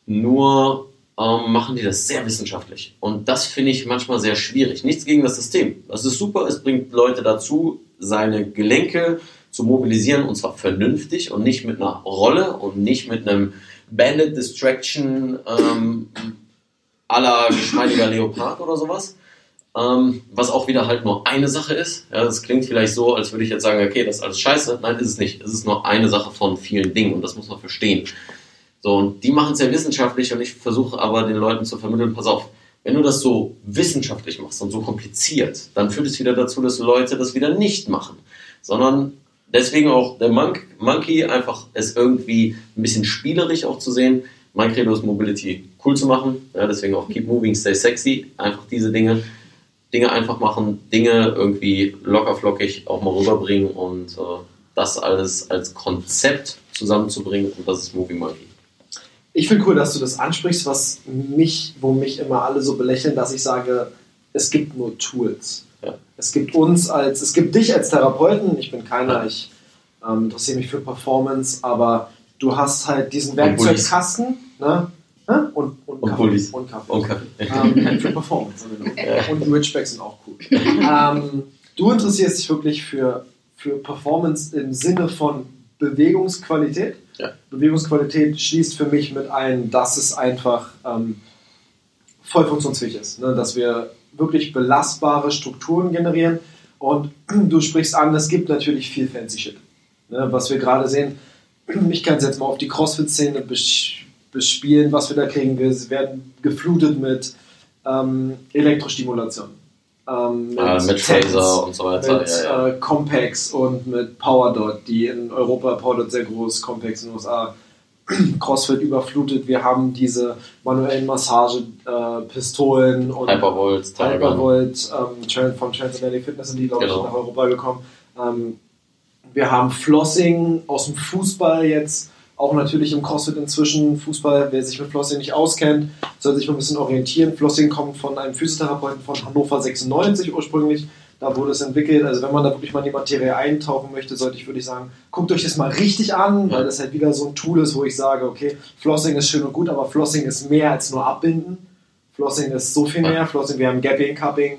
[SPEAKER 2] Nur ähm, machen die das sehr wissenschaftlich. Und das finde ich manchmal sehr schwierig. Nichts gegen das System. Das ist super, es bringt Leute dazu, seine Gelenke zu mobilisieren und zwar vernünftig und nicht mit einer Rolle und nicht mit einem Bandit Distraction ähm, la geschmeidiger Leopard oder sowas. Ähm, was auch wieder halt nur eine Sache ist. Ja, das klingt vielleicht so, als würde ich jetzt sagen, okay, das ist alles scheiße. Nein, ist es nicht. Es ist nur eine Sache von vielen Dingen und das muss man verstehen. So, und die machen es sehr wissenschaftlich und ich versuche aber den Leuten zu vermitteln, pass auf, wenn du das so wissenschaftlich machst und so kompliziert, dann führt es wieder dazu, dass Leute das wieder nicht machen. Sondern deswegen auch der Monk, Monkey einfach es irgendwie ein bisschen spielerisch auch zu sehen. Mein Credo ist Mobility cool zu machen. Ja, deswegen auch Keep Moving, Stay Sexy. Einfach diese Dinge. Dinge einfach machen, Dinge irgendwie locker flockig auch mal rüberbringen und äh, das alles als Konzept zusammenzubringen und das ist Movie Monkey.
[SPEAKER 4] Ich finde cool, dass du das ansprichst, was mich, wo mich immer alle so belächeln, dass ich sage, es gibt nur Tools.
[SPEAKER 2] Ja.
[SPEAKER 4] Es gibt uns als, es gibt dich als Therapeuten, ich bin keiner, ich ähm, interessiere mich für Performance, aber du hast halt diesen Werkzeugkasten, ne? Hä? Und, und,
[SPEAKER 2] Und
[SPEAKER 4] Kaffee. Und Kaffee.
[SPEAKER 2] Und Kaffee.
[SPEAKER 4] Ähm, für Performance. Und die Ridgebacks sind auch cool. ähm, du interessierst dich wirklich für, für Performance im Sinne von Bewegungsqualität.
[SPEAKER 2] Ja.
[SPEAKER 4] Bewegungsqualität schließt für mich mit ein, dass es einfach ähm, voll funktionsfähig ist. Ne? Dass wir wirklich belastbare Strukturen generieren. Und du sprichst an, es gibt natürlich viel fancy Shit. Ne? Was wir gerade sehen, ich kann es jetzt mal auf die CrossFit-Szene bes- bespielen, was wir da kriegen. Wir werden geflutet mit ähm, Elektrostimulation. Ähm,
[SPEAKER 2] Äh, mit
[SPEAKER 4] Tens,
[SPEAKER 2] Phaser und so weiter.
[SPEAKER 4] mit
[SPEAKER 2] ja, ja.
[SPEAKER 4] Äh, Compex und mit PowerDot, die in Europa, PowerDot sehr groß, Compex in den USA, CrossFit überflutet. Wir haben diese manuellen Massagepistolen äh, und
[SPEAKER 2] Hypervolt.
[SPEAKER 4] Hypervolt ähm, von Transatlantic Fitness sind die, glaube
[SPEAKER 2] Genau.
[SPEAKER 4] ich, nach Europa gekommen. Ähm, wir haben Flossing aus dem Fußball jetzt, auch natürlich im CrossFit inzwischen. Fußball, wer sich mit Flossing nicht auskennt, soll sich mal ein bisschen orientieren. Flossing kommt von einem Physiotherapeuten von Hannover 96 ursprünglich. Da wurde es entwickelt. Also wenn man da wirklich mal in die Materie eintauchen möchte, sollte ich, würde ich sagen, guckt euch das mal richtig an, weil das halt wieder so ein Tool ist, wo ich sage, okay, Flossing ist schön und gut, aber Flossing ist mehr als nur abbinden. Flossing ist so viel mehr. Flossing, wir haben Gapping, Cupping,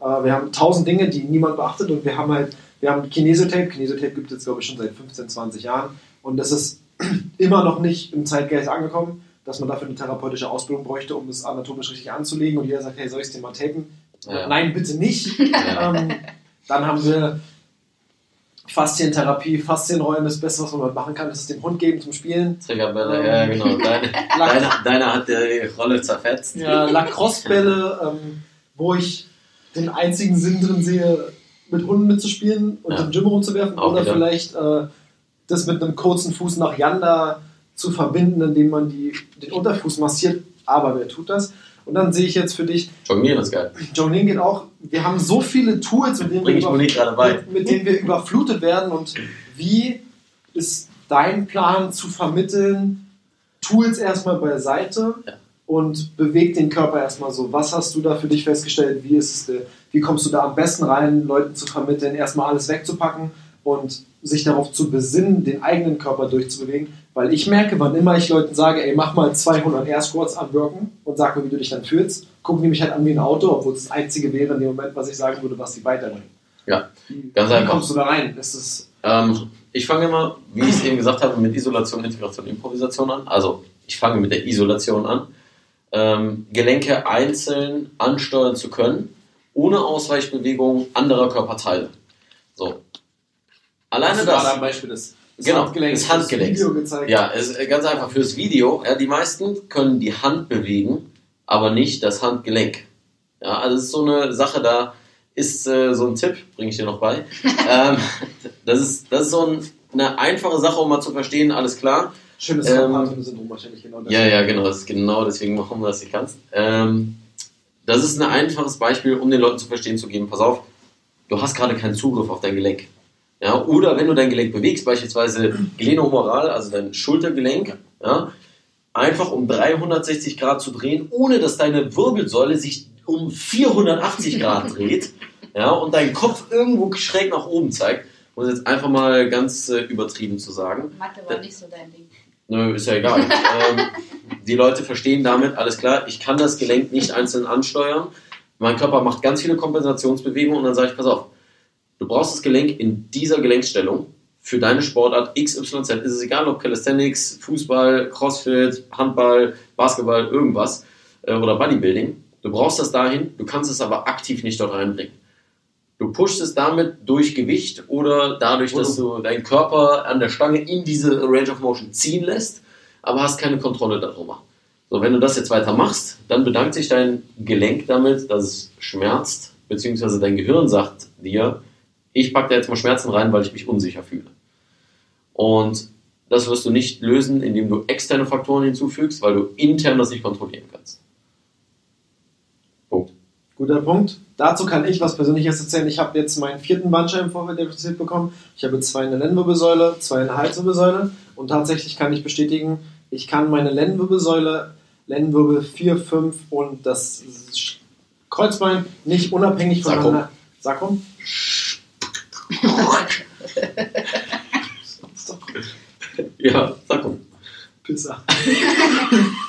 [SPEAKER 4] äh, wir haben tausend Dinge, die niemand beachtet und wir haben halt, wir haben Kinesiotape. Kinesiotape gibt es jetzt, glaube ich, schon seit 15, 20 Jahren und das ist immer noch nicht im Zeitgeist angekommen, dass man dafür eine therapeutische Ausbildung bräuchte, um es anatomisch richtig anzulegen und jeder sagt, hey, soll ich es dir mal tapen?
[SPEAKER 2] Ja.
[SPEAKER 4] Nein, bitte nicht.
[SPEAKER 2] Ja.
[SPEAKER 4] ähm, dann haben wir Faszientherapie, Faszienrollen, das Beste, was man machen kann, ist es dem Hund geben zum Spielen.
[SPEAKER 2] Triggerbälle,
[SPEAKER 4] Ähm,
[SPEAKER 2] ja, genau. Deine, deine, deine hat die Rolle zerfetzt.
[SPEAKER 4] Ja, Lacrosse-Bälle, ähm, wo ich den einzigen Sinn drin sehe, mit Hunden mitzuspielen und
[SPEAKER 2] Ja.
[SPEAKER 4] im Gym rumzuwerfen.
[SPEAKER 2] Auch
[SPEAKER 4] oder
[SPEAKER 2] wieder.
[SPEAKER 4] vielleicht äh, das mit einem kurzen Fuß nach Yanda zu verbinden, indem man die, den Unterfuß massiert. Aber wer tut das? Und dann sehe ich jetzt für dich,
[SPEAKER 2] Jonglieren ist geil.
[SPEAKER 4] Jolene geht auch, wir haben so viele Tools, mit denen, wir, über, mit, mit denen wir überflutet werden. Und wie ist dein Plan zu vermitteln, Tools erstmal beiseite
[SPEAKER 2] Ja.
[SPEAKER 4] und bewegt den Körper erstmal so. Was hast du da für dich festgestellt? Wie, ist es, dir- wie kommst du da am besten rein, Leuten zu vermitteln, erstmal alles wegzupacken und sich darauf zu besinnen, den eigenen Körper durchzubewegen? Weil ich merke, wann immer ich Leuten sage, ey, mach mal 200 Air Squats anwirken und sag mir, wie du dich dann fühlst, gucken die mich halt an wie ein Auto, obwohl es das einzige wäre in dem Moment, was ich sagen würde, was sie weiterbringt.
[SPEAKER 2] Ja,
[SPEAKER 4] Wie,
[SPEAKER 2] ganz
[SPEAKER 4] wie
[SPEAKER 2] einfach.
[SPEAKER 4] kommst du da rein? Ist es
[SPEAKER 2] Ähm, ich fange immer, wie ich es eben gesagt habe, mit Isolation, Integration, Improvisation an. Also, ich fange mit der Isolation an. Ähm, Gelenke einzeln ansteuern zu können, ohne Ausweichbewegung anderer Körperteile. So. Alleine
[SPEAKER 4] du gerade
[SPEAKER 2] das.
[SPEAKER 4] ein Beispiel des,
[SPEAKER 2] Genau,
[SPEAKER 4] Handgelenks,
[SPEAKER 2] des Handgelenks.
[SPEAKER 4] Video gezeigt.
[SPEAKER 2] Ja, es ist ganz einfach fürs Video. Ja, die meisten können die Hand bewegen, aber nicht das Handgelenk. Ja, also es ist so eine Sache, da ist äh, so ein Tipp, bringe ich dir noch bei. ähm, das, ist, das ist so ein, eine einfache Sache, um mal zu verstehen, alles klar.
[SPEAKER 4] Schönes
[SPEAKER 2] Ähm,
[SPEAKER 4] Carpathen-Syndrom wahrscheinlich genau das.
[SPEAKER 2] Ja, ja, genau, das ist genau deswegen machen wir das nicht kannst. Ähm, das ist ein einfaches Beispiel, um den Leuten zu verstehen zu geben, pass auf, du hast gerade keinen Zugriff auf dein Gelenk. Ja, oder wenn du dein Gelenk bewegst, beispielsweise glenohumeral, also dein Schultergelenk, ja, einfach um 360 Grad zu drehen, ohne dass deine Wirbelsäule sich um 480 Grad dreht, ja, und dein Kopf irgendwo schräg nach oben zeigt, um es jetzt einfach mal ganz äh, übertrieben zu sagen.
[SPEAKER 5] Mathe war nicht so dein Ding.
[SPEAKER 2] Nö, ist ja egal. ähm, die Leute verstehen damit, alles klar, ich kann das Gelenk nicht einzeln ansteuern. Mein Körper macht ganz viele Kompensationsbewegungen und dann sage ich, pass auf, du brauchst das Gelenk in dieser Gelenkstellung für deine Sportart XYZ. Ist es egal, ob Calisthenics, Fußball, Crossfit, Handball, Basketball, irgendwas äh, oder Bodybuilding. Du brauchst das dahin, du kannst es aber aktiv nicht dort reinbringen. Du pushst es damit durch Gewicht oder dadurch, dass du deinen Körper an der Stange in diese Range of Motion ziehen lässt, aber hast keine Kontrolle darüber. So, wenn du das jetzt weiter machst, dann bedankt sich dein Gelenk damit, dass es schmerzt, beziehungsweise dein Gehirn sagt dir, ich packe da jetzt mal Schmerzen rein, weil ich mich unsicher fühle. Und das wirst du nicht lösen, indem du externe Faktoren hinzufügst, weil du intern das nicht kontrollieren kannst.
[SPEAKER 4] Guter Punkt. Dazu kann ich was Persönliches erzählen. Ich habe jetzt meinen vierten Bandscheibenvorfall diagnostiziert bekommen. Ich habe zwei in der Lendenwirbelsäule, zwei in der Halswirbelsäule. Und tatsächlich kann ich bestätigen, ich kann meine Lendenwirbelsäule, Lendenwirbel 4, 5 und das Kreuzbein nicht unabhängig voneinander. Sakrum?
[SPEAKER 2] Ja, Sakrum.
[SPEAKER 4] Pizza.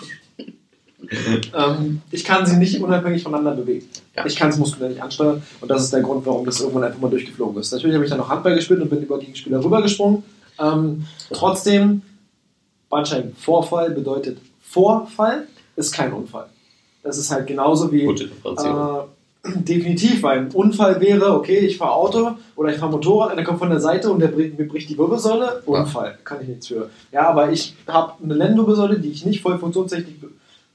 [SPEAKER 4] ähm, ich kann sie nicht unabhängig voneinander bewegen.
[SPEAKER 2] Ja.
[SPEAKER 4] Ich kann es muskulär nicht ansteuern und das ist der Grund, warum das irgendwann einfach mal durchgeflogen ist. Natürlich habe ich dann noch Handball gespielt und bin über Gegenspieler rübergesprungen. Ähm, trotzdem, Bandscheibenvorfall bedeutet Vorfall, ist kein Unfall. Das ist halt genauso wie
[SPEAKER 2] Gute
[SPEAKER 4] äh, definitiv, weil ein Unfall wäre, okay, ich fahre Auto oder ich fahre Motorrad, einer kommt von der Seite und der bricht, mir bricht die Wirbelsäule, Unfall, kann ich nichts für. Ja, aber ich habe eine Lendenwirbelsäule, die ich nicht voll funktionstüchtig be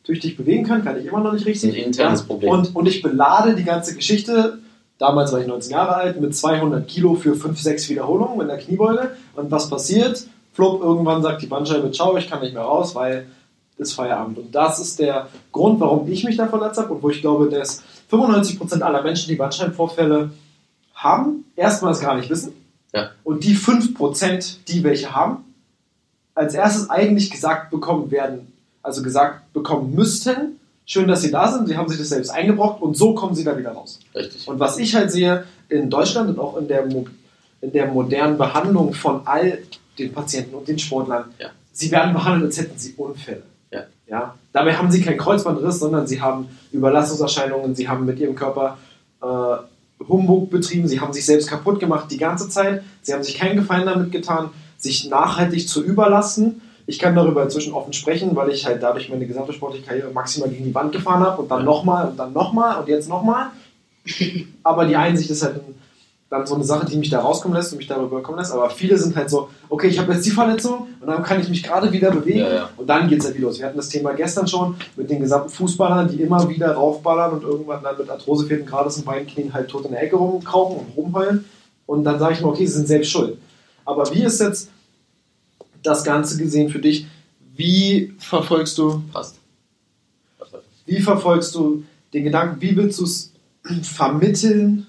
[SPEAKER 4] tüchtig bewegen kann, kann ich immer noch nicht richtig.
[SPEAKER 2] Ein internes Problem.
[SPEAKER 4] Und, und ich belade die ganze Geschichte, damals war ich 19 Jahre alt, mit 200 Kilo für 5, 6 Wiederholungen in der Kniebeuge. Und was passiert? Flop, irgendwann sagt die Bandscheibe, ciao, ich kann nicht mehr raus, weil ist Feierabend. Und das ist der Grund, warum ich mich da verletzt habe und wo ich glaube, dass 95% aller Menschen, die Bandscheibenvorfälle haben, erstmals gar nicht wissen.
[SPEAKER 2] Ja.
[SPEAKER 4] Und die 5%, die welche haben, als erstes eigentlich gesagt bekommen werden, also gesagt bekommen müssten, schön, dass sie da sind, sie haben sich das selbst eingebrockt und so kommen sie da wieder raus.
[SPEAKER 2] Richtig.
[SPEAKER 4] Und was ich halt sehe in Deutschland und auch in der, Mo in der modernen Behandlung von all den Patienten und den Sportlern,
[SPEAKER 2] Ja.
[SPEAKER 4] sie werden behandelt, als hätten sie Unfälle.
[SPEAKER 2] Ja.
[SPEAKER 4] Ja? Dabei haben sie keinen Kreuzbandriss, sondern sie haben Überlastungserscheinungen, sie haben mit ihrem Körper äh, Humbug betrieben, sie haben sich selbst kaputt gemacht die ganze Zeit, sie haben sich keinen Gefallen damit getan, sich nachhaltig zu überlasten. Ich kann darüber inzwischen offen sprechen, weil ich halt dadurch meine gesamte sportliche Karriere maximal gegen die Wand gefahren habe und dann nochmal und dann nochmal und jetzt nochmal. Aber die Einsicht ist halt dann so eine Sache, die mich da rauskommen lässt und mich darüber kommen lässt. Aber viele sind halt so, okay, ich habe jetzt die Verletzung und dann kann ich mich gerade wieder bewegen
[SPEAKER 2] Ja, ja.
[SPEAKER 4] und dann geht es halt wieder los. Wir hatten das Thema gestern schon mit den gesamten Fußballern, die immer wieder raufballern und irgendwann dann mit Arthrose vierten Grades und beiden Knien halt tot in der Ecke rumkrauchen und rumheulen. Und dann sage ich mir, okay, sie sind selbst schuld. Aber wie ist jetzt das Ganze gesehen für dich? Wie verfolgst du
[SPEAKER 2] Passt.
[SPEAKER 4] Wie verfolgst du den Gedanken, wie willst du es vermitteln,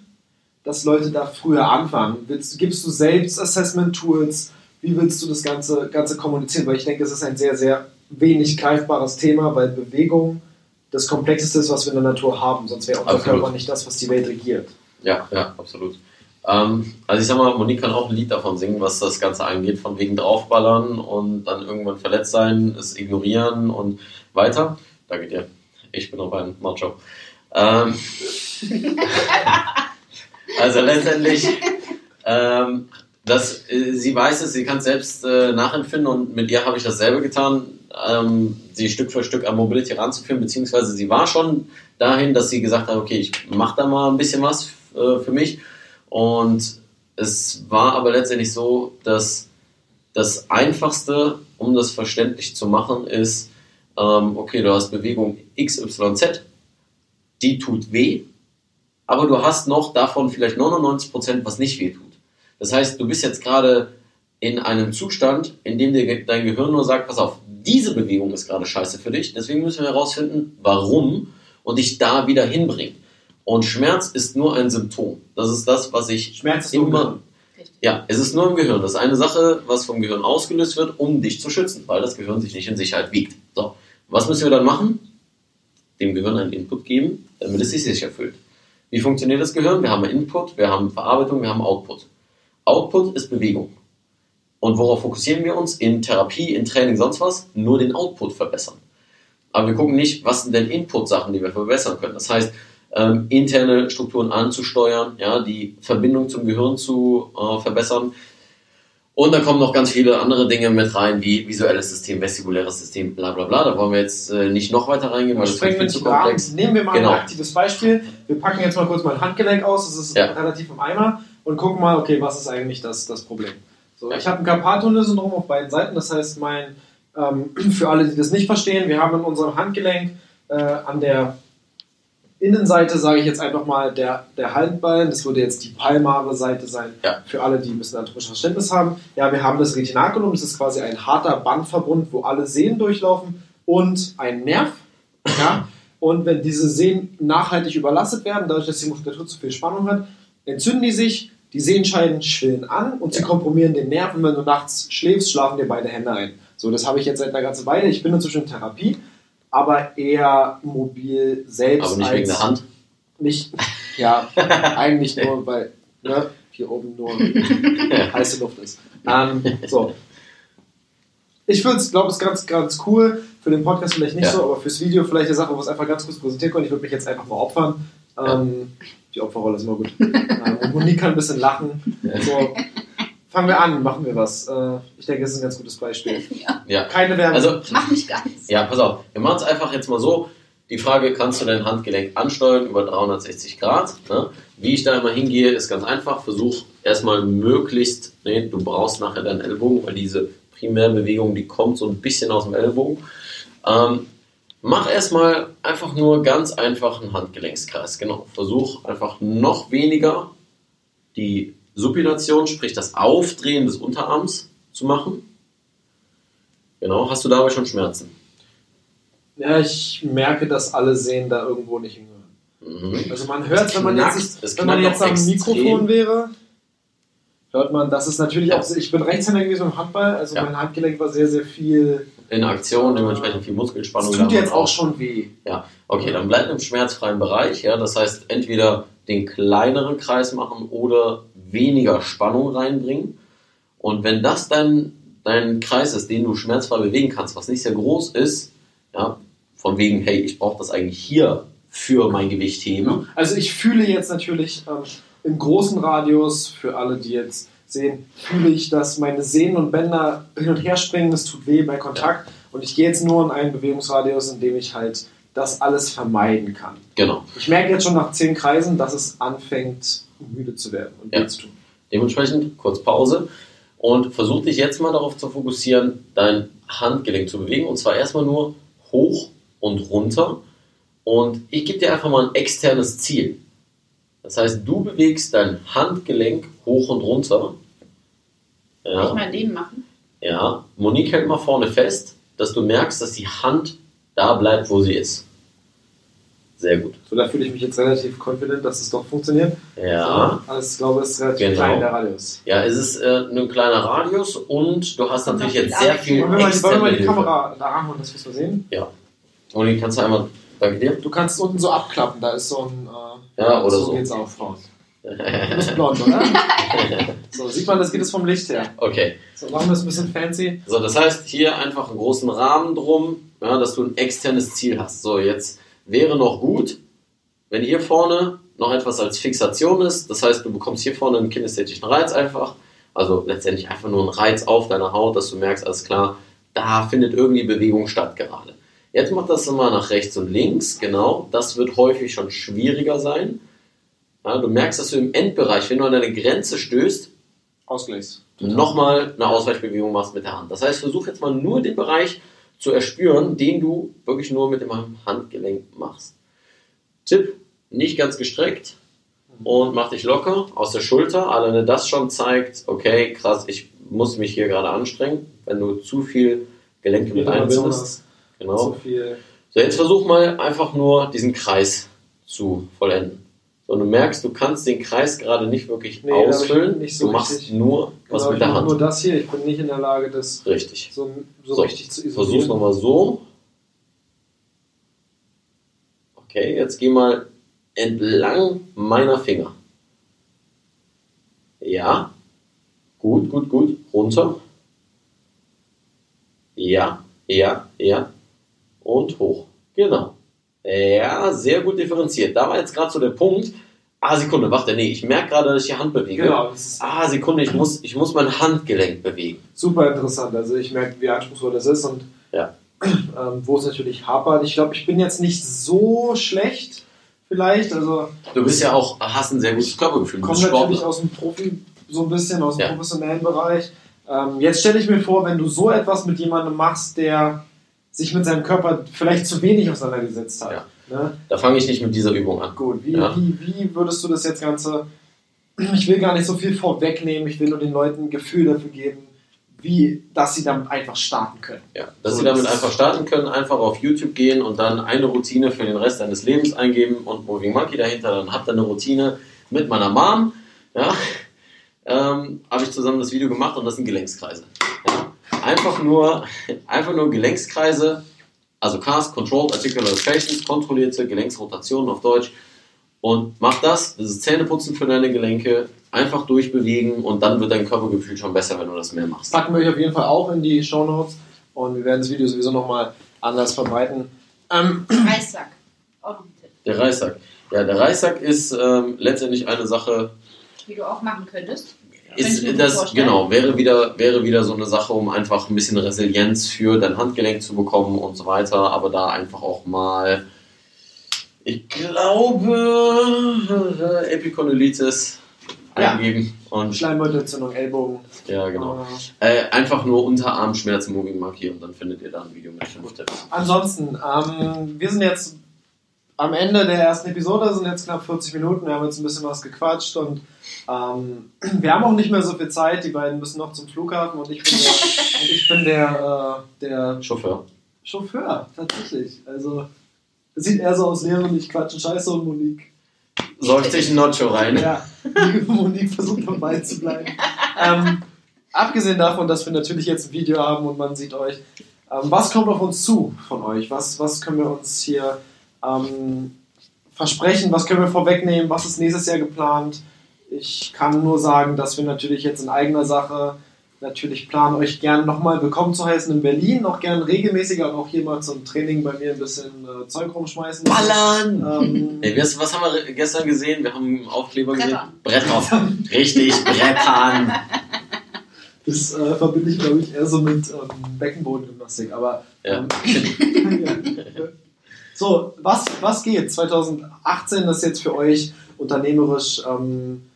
[SPEAKER 4] dass Leute da früher anfangen? Willst, gibst du selbst Assessment-Tools? Wie willst du das Ganze, Ganze kommunizieren? Weil ich denke, es ist ein sehr, sehr wenig greifbares Thema, weil Bewegung das Komplexeste ist, was wir in der Natur haben. Sonst wäre unser
[SPEAKER 2] Absolut.
[SPEAKER 4] Körper nicht das, was die Welt regiert.
[SPEAKER 2] Ja, ja, absolut. Ähm, also ich sag mal, Monique kann auch ein Lied davon singen, was das Ganze angeht, von wegen draufballern und dann irgendwann verletzt sein, es ignorieren und weiter. Danke dir. Ich bin noch beim Macho. Ähm, also letztendlich, ähm, das, äh, sie weiß es, sie kann es selbst äh, nachempfinden und mit ihr habe ich dasselbe getan, ähm, sie Stück für Stück an Mobility ranzuführen, beziehungsweise sie war schon dahin, dass sie gesagt hat, okay, ich mache da mal ein bisschen was äh, für mich und es war aber letztendlich so, dass das Einfachste, um das verständlich zu machen, ist, ähm, okay, du hast Bewegung XYZ, die tut weh, aber du hast noch davon vielleicht 99%, was nicht weh tut. Das heißt, du bist jetzt gerade in einem Zustand, in dem dir dein Gehirn nur sagt, pass auf, diese Bewegung ist gerade scheiße für dich, deswegen müssen wir herausfinden, warum und dich da wieder hinbringen. Und Schmerz ist nur ein Symptom. Das ist das, was ich
[SPEAKER 4] Schmerz ist nur
[SPEAKER 2] immer.
[SPEAKER 4] Gehirn.
[SPEAKER 2] Ja, es ist nur im Gehirn. Das ist eine Sache, was vom Gehirn ausgelöst wird, um dich zu schützen, weil das Gehirn sich nicht in Sicherheit wiegt. So, was müssen wir dann machen? Dem Gehirn einen Input geben, damit es sich sicher fühlt. Wie funktioniert das Gehirn? Wir haben Input, wir haben Verarbeitung, wir haben Output. Output ist Bewegung. Und worauf fokussieren wir uns? In Therapie, in Training, sonst was? Nur den Output verbessern. Aber wir gucken nicht, was sind denn Input-Sachen, die wir verbessern können. Das heißt, ähm, interne Strukturen anzusteuern, ja, die Verbindung zum Gehirn zu äh, verbessern. Und dann kommen noch ganz viele andere Dinge mit rein, wie visuelles System, vestikuläres System, bla bla bla. Da wollen wir jetzt äh, nicht noch weiter reingehen, weil das ist viel zu komplex.
[SPEAKER 4] Nehmen wir mal
[SPEAKER 2] Genau.
[SPEAKER 4] ein aktives Beispiel. Wir packen jetzt mal kurz mein Handgelenk aus, das ist
[SPEAKER 2] Ja.
[SPEAKER 4] relativ im Eimer, und gucken mal, okay, was ist eigentlich das, das Problem. So,
[SPEAKER 2] Ja.
[SPEAKER 4] Ich habe ein Carpal-Tunnel-Syndrom auf beiden Seiten, das heißt, mein, ähm, für alle, die das nicht verstehen, wir haben in unserem Handgelenk äh, an der Innenseite, sage ich jetzt einfach mal, der, der Haltballen, das würde jetzt die palmare Seite sein,
[SPEAKER 2] Ja.
[SPEAKER 4] für alle, die ein bisschen anatomisches Verständnis haben. Ja, wir haben das Retinaculum, das ist quasi ein harter Bandverbund, wo alle Sehnen durchlaufen und ein Nerv. Ja? Und wenn diese Sehnen nachhaltig überlastet werden, dadurch, dass die Muskulatur zu viel Spannung hat, entzünden die sich, die Sehenscheiden schwillen an und sie
[SPEAKER 2] Ja.
[SPEAKER 4] komprimieren den Nerv. Und wenn du nachts schläfst, schlafen dir beide Hände ein. So, das habe ich jetzt seit einer ganzen Weile. Ich bin inzwischen in Therapie, aber eher mobil selbst.
[SPEAKER 2] Aber nicht
[SPEAKER 4] als
[SPEAKER 2] wegen der Hand.
[SPEAKER 4] Nicht, ja, eigentlich nur, weil ne, hier oben nur heiße Luft ist. Ähm, so. Ich glaube, es ist ganz, ganz cool. Für den Podcast vielleicht nicht
[SPEAKER 2] Ja.
[SPEAKER 4] so, aber fürs Video vielleicht eine Sache, wo wir es einfach ganz kurz präsentieren können. Ich würde mich jetzt einfach mal opfern. Ähm, Die Opferrolle ist immer gut. ähm, Monique kann ein bisschen lachen. So, fangen wir an, machen wir was. Äh, ich denke, das ist ein ganz gutes Beispiel.
[SPEAKER 2] Ja.
[SPEAKER 4] Keine Werbung.
[SPEAKER 2] Also,
[SPEAKER 5] Mach nicht ganz.
[SPEAKER 2] Ja, pass auf. Wir machen es einfach jetzt mal so. Die Frage, kannst du dein Handgelenk ansteuern über 360 Grad? Ne? Wie ich da immer hingehe, ist ganz einfach. Versuch erstmal möglichst, nee, du brauchst nachher deinen Ellbogen, weil diese Primärbewegung, die kommt so ein bisschen aus dem Ellbogen. Ähm, mach erstmal einfach nur ganz einfach einen Handgelenkskreis. Genau. Versuch einfach noch weniger die Supination, sprich das Aufdrehen des Unterarms zu machen. Genau. Hast du dabei schon Schmerzen?
[SPEAKER 4] ja, ich merke, dass alle Sehen da irgendwo nicht hingehören.
[SPEAKER 2] Mhm.
[SPEAKER 4] Also man hört, wenn man jetzt, nicht, wenn man jetzt am
[SPEAKER 2] extrem.
[SPEAKER 4] Mikrofon wäre, hört man, das ist natürlich
[SPEAKER 2] Ja.
[SPEAKER 4] auch, ich bin Rechtshänder gewesen im Handball, also
[SPEAKER 2] Ja.
[SPEAKER 4] mein Handgelenk war sehr, sehr viel,
[SPEAKER 2] in Aktion, dementsprechend viel Muskelspannung.
[SPEAKER 4] es
[SPEAKER 2] da
[SPEAKER 4] tut jetzt auch schon weh.
[SPEAKER 2] Ja, okay, dann bleibt im schmerzfreien Bereich. Ja, das heißt, entweder den kleineren Kreis machen oder weniger Spannung reinbringen. Und wenn das dann dein Kreis ist, den du schmerzfrei bewegen kannst, was nicht sehr groß ist, ja, von wegen, hey, ich brauche das eigentlich hier für mein Gewicht heben.
[SPEAKER 4] Also ich fühle jetzt natürlich ähm, im großen Radius, für alle, die jetzt sehen, fühle ich, dass meine Sehnen und Bänder hin und her springen, es tut weh bei Kontakt und ich gehe jetzt nur in einen Bewegungsradius, in dem ich halt das alles vermeiden kann.
[SPEAKER 2] Genau.
[SPEAKER 4] Ich merke jetzt schon nach zehn Kreisen, dass es anfängt, müde zu werden und
[SPEAKER 2] Ja.
[SPEAKER 4] zu tun.
[SPEAKER 2] Dementsprechend kurz Pause und versuch dich jetzt mal darauf zu fokussieren, dein Handgelenk zu bewegen und zwar erstmal nur hoch und runter. Und ich gebe dir einfach mal ein externes Ziel. Das heißt, du bewegst dein Handgelenk hoch und runter.
[SPEAKER 5] Soll ich
[SPEAKER 2] Ja,
[SPEAKER 5] mal den machen?
[SPEAKER 2] ja. Monique hält mal vorne fest, dass du merkst, dass die Hand da bleibt, wo sie ist. Sehr gut.
[SPEAKER 4] So, da fühle ich mich jetzt relativ confident, dass es doch funktioniert.
[SPEAKER 2] Ja.
[SPEAKER 4] Also ich glaube, es ist relativ
[SPEAKER 2] Genau.
[SPEAKER 4] klein, der Radius.
[SPEAKER 2] Ja, es ist äh, ein kleiner Radius und du hast natürlich jetzt sehr viel
[SPEAKER 4] Wollen wir mal, wollen wir mal die
[SPEAKER 2] Hilfe.
[SPEAKER 4] Kamera da ranholen, dass wir es mal sehen?
[SPEAKER 2] Und die kannst du einmal, danke dir.
[SPEAKER 4] Du kannst unten so abklappen, da ist so ein. Äh,
[SPEAKER 2] Ja, oder so.
[SPEAKER 4] geht's auch raus. Du bist blond, oder? so, sieht man, das geht es vom Licht her.
[SPEAKER 2] Okay,
[SPEAKER 4] So, machen wir es ein bisschen fancy.
[SPEAKER 2] so das heißt hier einfach einen großen Rahmen drum, ja, dass du ein externes Ziel hast. So, jetzt wäre noch gut, wenn hier vorne noch etwas als Fixation ist, das heißt, du bekommst hier vorne einen kinästhetischen Reiz einfach, also letztendlich einfach nur einen Reiz auf deiner Haut, dass du merkst, alles klar, da findet irgendwie Bewegung statt gerade. Jetzt mach das mal nach rechts und links, genau, das wird häufig schon schwieriger sein. Ja, du merkst, dass du im Endbereich, wenn du an deine Grenze stößt,
[SPEAKER 4] Ausgleichs.
[SPEAKER 2] nochmal eine Ausweichbewegung machst mit der Hand. Das heißt, versuch jetzt mal nur den Bereich zu erspüren, den du wirklich nur mit dem Handgelenk machst. Tipp, nicht ganz gestreckt und mach dich locker aus der Schulter. Alleine das schon zeigt, okay, krass, ich muss mich hier gerade anstrengen, wenn du zu viel Gelenke mit einbindest. Genau. So, jetzt versuch mal einfach nur diesen Kreis zu vollenden. So, du merkst, du kannst den Kreis gerade nicht wirklich
[SPEAKER 4] Nee,
[SPEAKER 2] ausfüllen.
[SPEAKER 4] nicht so
[SPEAKER 2] du machst
[SPEAKER 4] richtig-
[SPEAKER 2] nur was
[SPEAKER 4] Genau,
[SPEAKER 2] mit der Hand.
[SPEAKER 4] nur das hier. Ich bin nicht in der Lage, das
[SPEAKER 2] Richtig.
[SPEAKER 4] so, so,
[SPEAKER 2] So,
[SPEAKER 4] richtig zu
[SPEAKER 2] Versuch's
[SPEAKER 4] isolieren.
[SPEAKER 2] nochmal so. Okay, jetzt geh mal entlang meiner Finger. Ja. Gut, gut, gut. Runter. Ja, ja, ja. Und hoch. Genau. Ja, sehr gut differenziert. Da war jetzt gerade so der Punkt. Ah, Sekunde, warte, nee, ich merke gerade, dass ich die Hand bewege.
[SPEAKER 4] Genau,
[SPEAKER 2] Ah, Sekunde, ich muss, ich muss mein Handgelenk bewegen.
[SPEAKER 4] super interessant. Also ich merke, wie anspruchsvoll das ist und
[SPEAKER 2] Ja.
[SPEAKER 4] ähm, wo es natürlich hapert. Ich glaube, ich bin jetzt nicht so schlecht vielleicht. Also
[SPEAKER 2] Du bist ja auch, hast ein sehr gutes Körpergefühl. Du
[SPEAKER 4] komme natürlich aus dem Profi, so ein bisschen aus dem
[SPEAKER 2] Ja.
[SPEAKER 4] professionellen Bereich. Ähm, jetzt stelle ich mir vor, wenn du so etwas mit jemandem machst, der sich mit seinem Körper vielleicht zu wenig auseinandergesetzt hat.
[SPEAKER 2] Ja.
[SPEAKER 4] Ne?
[SPEAKER 2] Da fange ich nicht mit dieser Übung an.
[SPEAKER 4] Gut, wie,
[SPEAKER 2] Ja.
[SPEAKER 4] wie, wie würdest du das jetzt Ganze, ich will gar nicht so viel vorwegnehmen, ich will nur den Leuten ein Gefühl dafür geben, wie, dass sie damit einfach starten können.
[SPEAKER 2] Ja, dass
[SPEAKER 4] So,
[SPEAKER 2] sie damit
[SPEAKER 4] das-
[SPEAKER 2] einfach starten können, einfach auf YouTube gehen und dann eine Routine für den Rest deines Lebens eingeben und Moving Monkey dahinter, dann habt ihr eine Routine mit meiner Mom, ja, ähm, habe ich zusammen das Video gemacht und das sind Gelenkskreise. Ja. Einfach nur, einfach nur Gelenkskreise, also CAS, Controlled Articular Rotations, kontrollierte Gelenksrotationen auf Deutsch und mach das, das ist Zähneputzen für deine Gelenke, einfach durchbewegen und dann wird dein Körpergefühl schon besser, wenn du das mehr machst.
[SPEAKER 4] packen wir euch auf jeden Fall auch in die Show Notes und wir werden das Video sowieso nochmal anders verbreiten. Ähm,
[SPEAKER 5] Reissack. Auch ein Tipp,
[SPEAKER 2] Der Reissack. Ja, der Reissack ist ähm, letztendlich eine Sache,
[SPEAKER 5] die du auch machen könntest.
[SPEAKER 2] Ist das,
[SPEAKER 5] vorstellen.
[SPEAKER 2] genau, wäre wieder, wäre wieder so eine Sache, um einfach ein bisschen Resilienz für dein Handgelenk zu bekommen und so weiter, aber da einfach auch mal, ich glaube, Epikondylitis
[SPEAKER 4] Ja.
[SPEAKER 2] eingeben und
[SPEAKER 4] Schleimbeutelentzündung, Ellbogen.
[SPEAKER 2] ja, genau.
[SPEAKER 4] Äh,
[SPEAKER 2] Äh, einfach nur Unterarmschmerzen Moving und dann findet ihr da ein Video mit fünf Tipps.
[SPEAKER 4] ansonsten, ähm, wir sind jetzt am Ende der ersten Episode, sind jetzt knapp 40 Minuten, wir haben jetzt ein bisschen was gequatscht und ähm, wir haben auch nicht mehr so viel Zeit, die beiden müssen noch zum Flughafen und ich bin der, und ich bin der, äh, der
[SPEAKER 2] Chauffeur.
[SPEAKER 4] Chauffeur, tatsächlich. Also, es sieht eher so aus, Leon und ich quatschen Scheiße und Monique.
[SPEAKER 2] Säuft sich ein Nacho rein.
[SPEAKER 4] Ja, Monique versucht dabei zu bleiben. Ähm, abgesehen davon, dass wir natürlich jetzt ein Video haben und man sieht euch, ähm, was kommt auf uns zu von euch? Was, was können wir uns hier ähm, versprechen? Was können wir vorwegnehmen? Was ist nächstes Jahr geplant? Ich kann nur sagen, dass wir natürlich jetzt in eigener Sache natürlich planen, euch gerne nochmal willkommen zu heißen in Berlin, auch gerne regelmäßiger und auch hier mal zum Training bei mir ein bisschen äh, Zeug rumschmeißen.
[SPEAKER 2] Ballern!
[SPEAKER 4] Ähm,
[SPEAKER 2] Ey, was, was haben wir gestern gesehen? Wir haben einen Aufkleber gesehen. Brettern. Richtig, Brettern.
[SPEAKER 4] Das äh, verbinde ich, glaube ich, eher so mit ähm, Beckenbodengymnastik. Aber
[SPEAKER 2] Ja.
[SPEAKER 4] ähm, ja. So, was, was geht? 2018 ist jetzt für euch unternehmerisch ähm,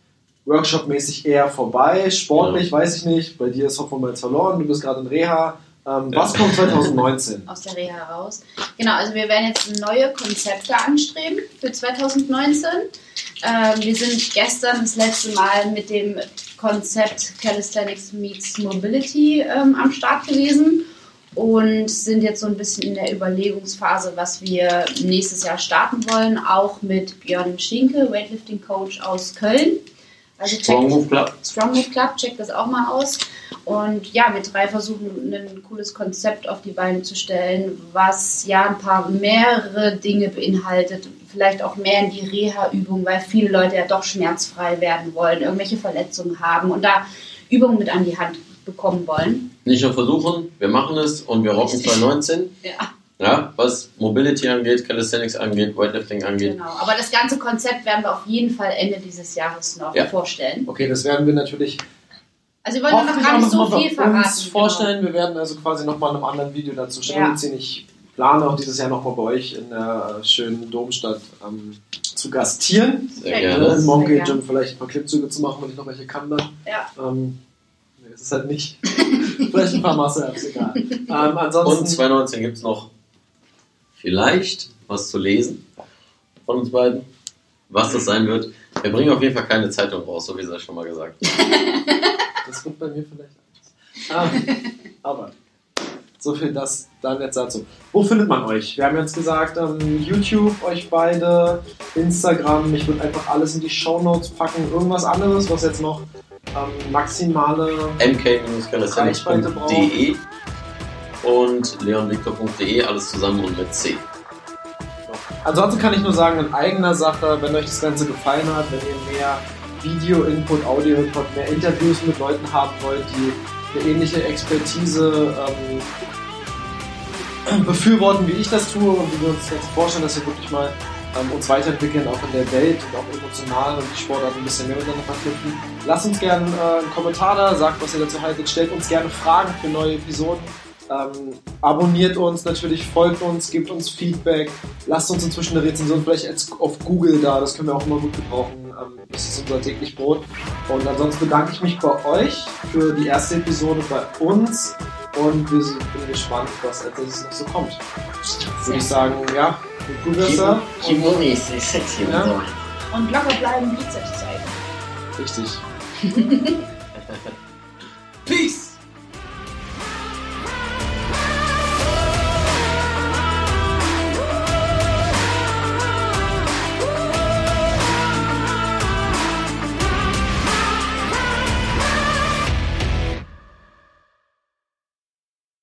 [SPEAKER 4] Workshop-mäßig eher vorbei. Sportlich weiß ich nicht. Bei dir ist Hoffmann jetzt verloren. Du bist gerade in Reha. Ähm, was kommt 2019?
[SPEAKER 5] aus der Reha raus. Genau, also wir werden jetzt neue Konzepte anstreben für 2019. Ähm, wir sind gestern das letzte Mal mit dem Konzept Calisthenics Meets Mobility ähm, am Start gewesen und sind jetzt so ein bisschen in der Überlegungsphase, was wir nächstes Jahr starten wollen, auch mit Björn Schinke, Weightlifting Coach aus Köln. Also
[SPEAKER 2] Strong Move Club.
[SPEAKER 5] Strong Move Club, checkt das auch mal aus. Und ja, wir drei versuchen ein cooles Konzept auf die Beine zu stellen, was ja ein paar mehrere Dinge beinhaltet. Vielleicht auch mehr in die Reha-Übung, weil viele Leute ja doch schmerzfrei werden wollen, irgendwelche Verletzungen haben und da Übungen mit an die Hand bekommen wollen.
[SPEAKER 2] Nicht nur versuchen, wir machen es und wir rocken
[SPEAKER 5] Richtig.
[SPEAKER 2] 2019.
[SPEAKER 5] Ja,
[SPEAKER 2] Ja, was Mobility angeht, Calisthenics angeht, Weightlifting angeht.
[SPEAKER 5] genau. Aber das ganze Konzept werden wir auf jeden Fall Ende dieses Jahres noch
[SPEAKER 2] Ja.
[SPEAKER 5] vorstellen.
[SPEAKER 4] Okay, das werden wir natürlich
[SPEAKER 5] Also wir wollen noch gar nicht so viel
[SPEAKER 4] bei uns
[SPEAKER 5] verraten. genau.
[SPEAKER 4] vorstellen. Wir werden also quasi nochmal in einem anderen Video dazu Stellung
[SPEAKER 5] Ja.
[SPEAKER 4] ziehen. Ich plane auch dieses Jahr nochmal bei euch in der schönen Domstadt ähm, zu gastieren.
[SPEAKER 2] Sehr
[SPEAKER 5] Sehr
[SPEAKER 2] gerne.
[SPEAKER 4] Im Monkey
[SPEAKER 5] Sehr
[SPEAKER 4] Gym vielleicht ein paar Klimmzüge zu machen, wenn ich noch welche kann dann.
[SPEAKER 5] Ja.
[SPEAKER 4] Ähm, es ist halt nicht. vielleicht ein paar Muscle-Ups, egal. Ähm, ansonsten,
[SPEAKER 2] Und 2019 gibt es noch vielleicht was zu lesen von uns beiden. Was das sein wird. Wir bringen auf jeden Fall keine Zeitung raus, so wie es schon mal gesagt.
[SPEAKER 4] das wird bei mir vielleicht anders. Ähm, aber so viel das dann jetzt dazu. Wo findet man euch? Wir haben jetzt gesagt, ähm, YouTube, euch beide, Instagram. Ich würde einfach alles in die Shownotes packen. Irgendwas anderes, was jetzt noch ähm, maximale
[SPEAKER 2] mk-calisthenics.de und leonvictor.de, alles zusammen und mit C.
[SPEAKER 4] Ansonsten kann ich nur sagen, in eigener Sache, wenn euch das Ganze gefallen hat, wenn ihr mehr Video-Input, Audio-Input, mehr Interviews mit Leuten haben wollt, die eine ähnliche Expertise ähm, befürworten, wie ich das tue und wie wir uns jetzt vorstellen, dass wir wirklich mal ähm, uns weiterentwickeln, auch in der Welt und auch emotional und die Sportart ein bisschen mehr miteinander verknüpfen. Lasst uns gerne äh, einen Kommentar da, sagt, was ihr dazu haltet, stellt uns gerne Fragen für neue Episoden. Ähm, abonniert uns natürlich, folgt uns, gebt uns Feedback, lasst uns inzwischen eine Rezension vielleicht auf Google da, das können wir auch immer gut gebrauchen. Ähm, das ist unser täglich Brot. Und ansonsten bedanke ich mich bei euch für die erste Episode bei uns und wir sind bin gespannt, was als nächstes noch so kommt. Würde ich sagen, ja, Gut
[SPEAKER 2] Kimoni ist sexy und so.
[SPEAKER 5] Und locker bleiben, Bizeps zeigen.
[SPEAKER 4] Richtig. Peace!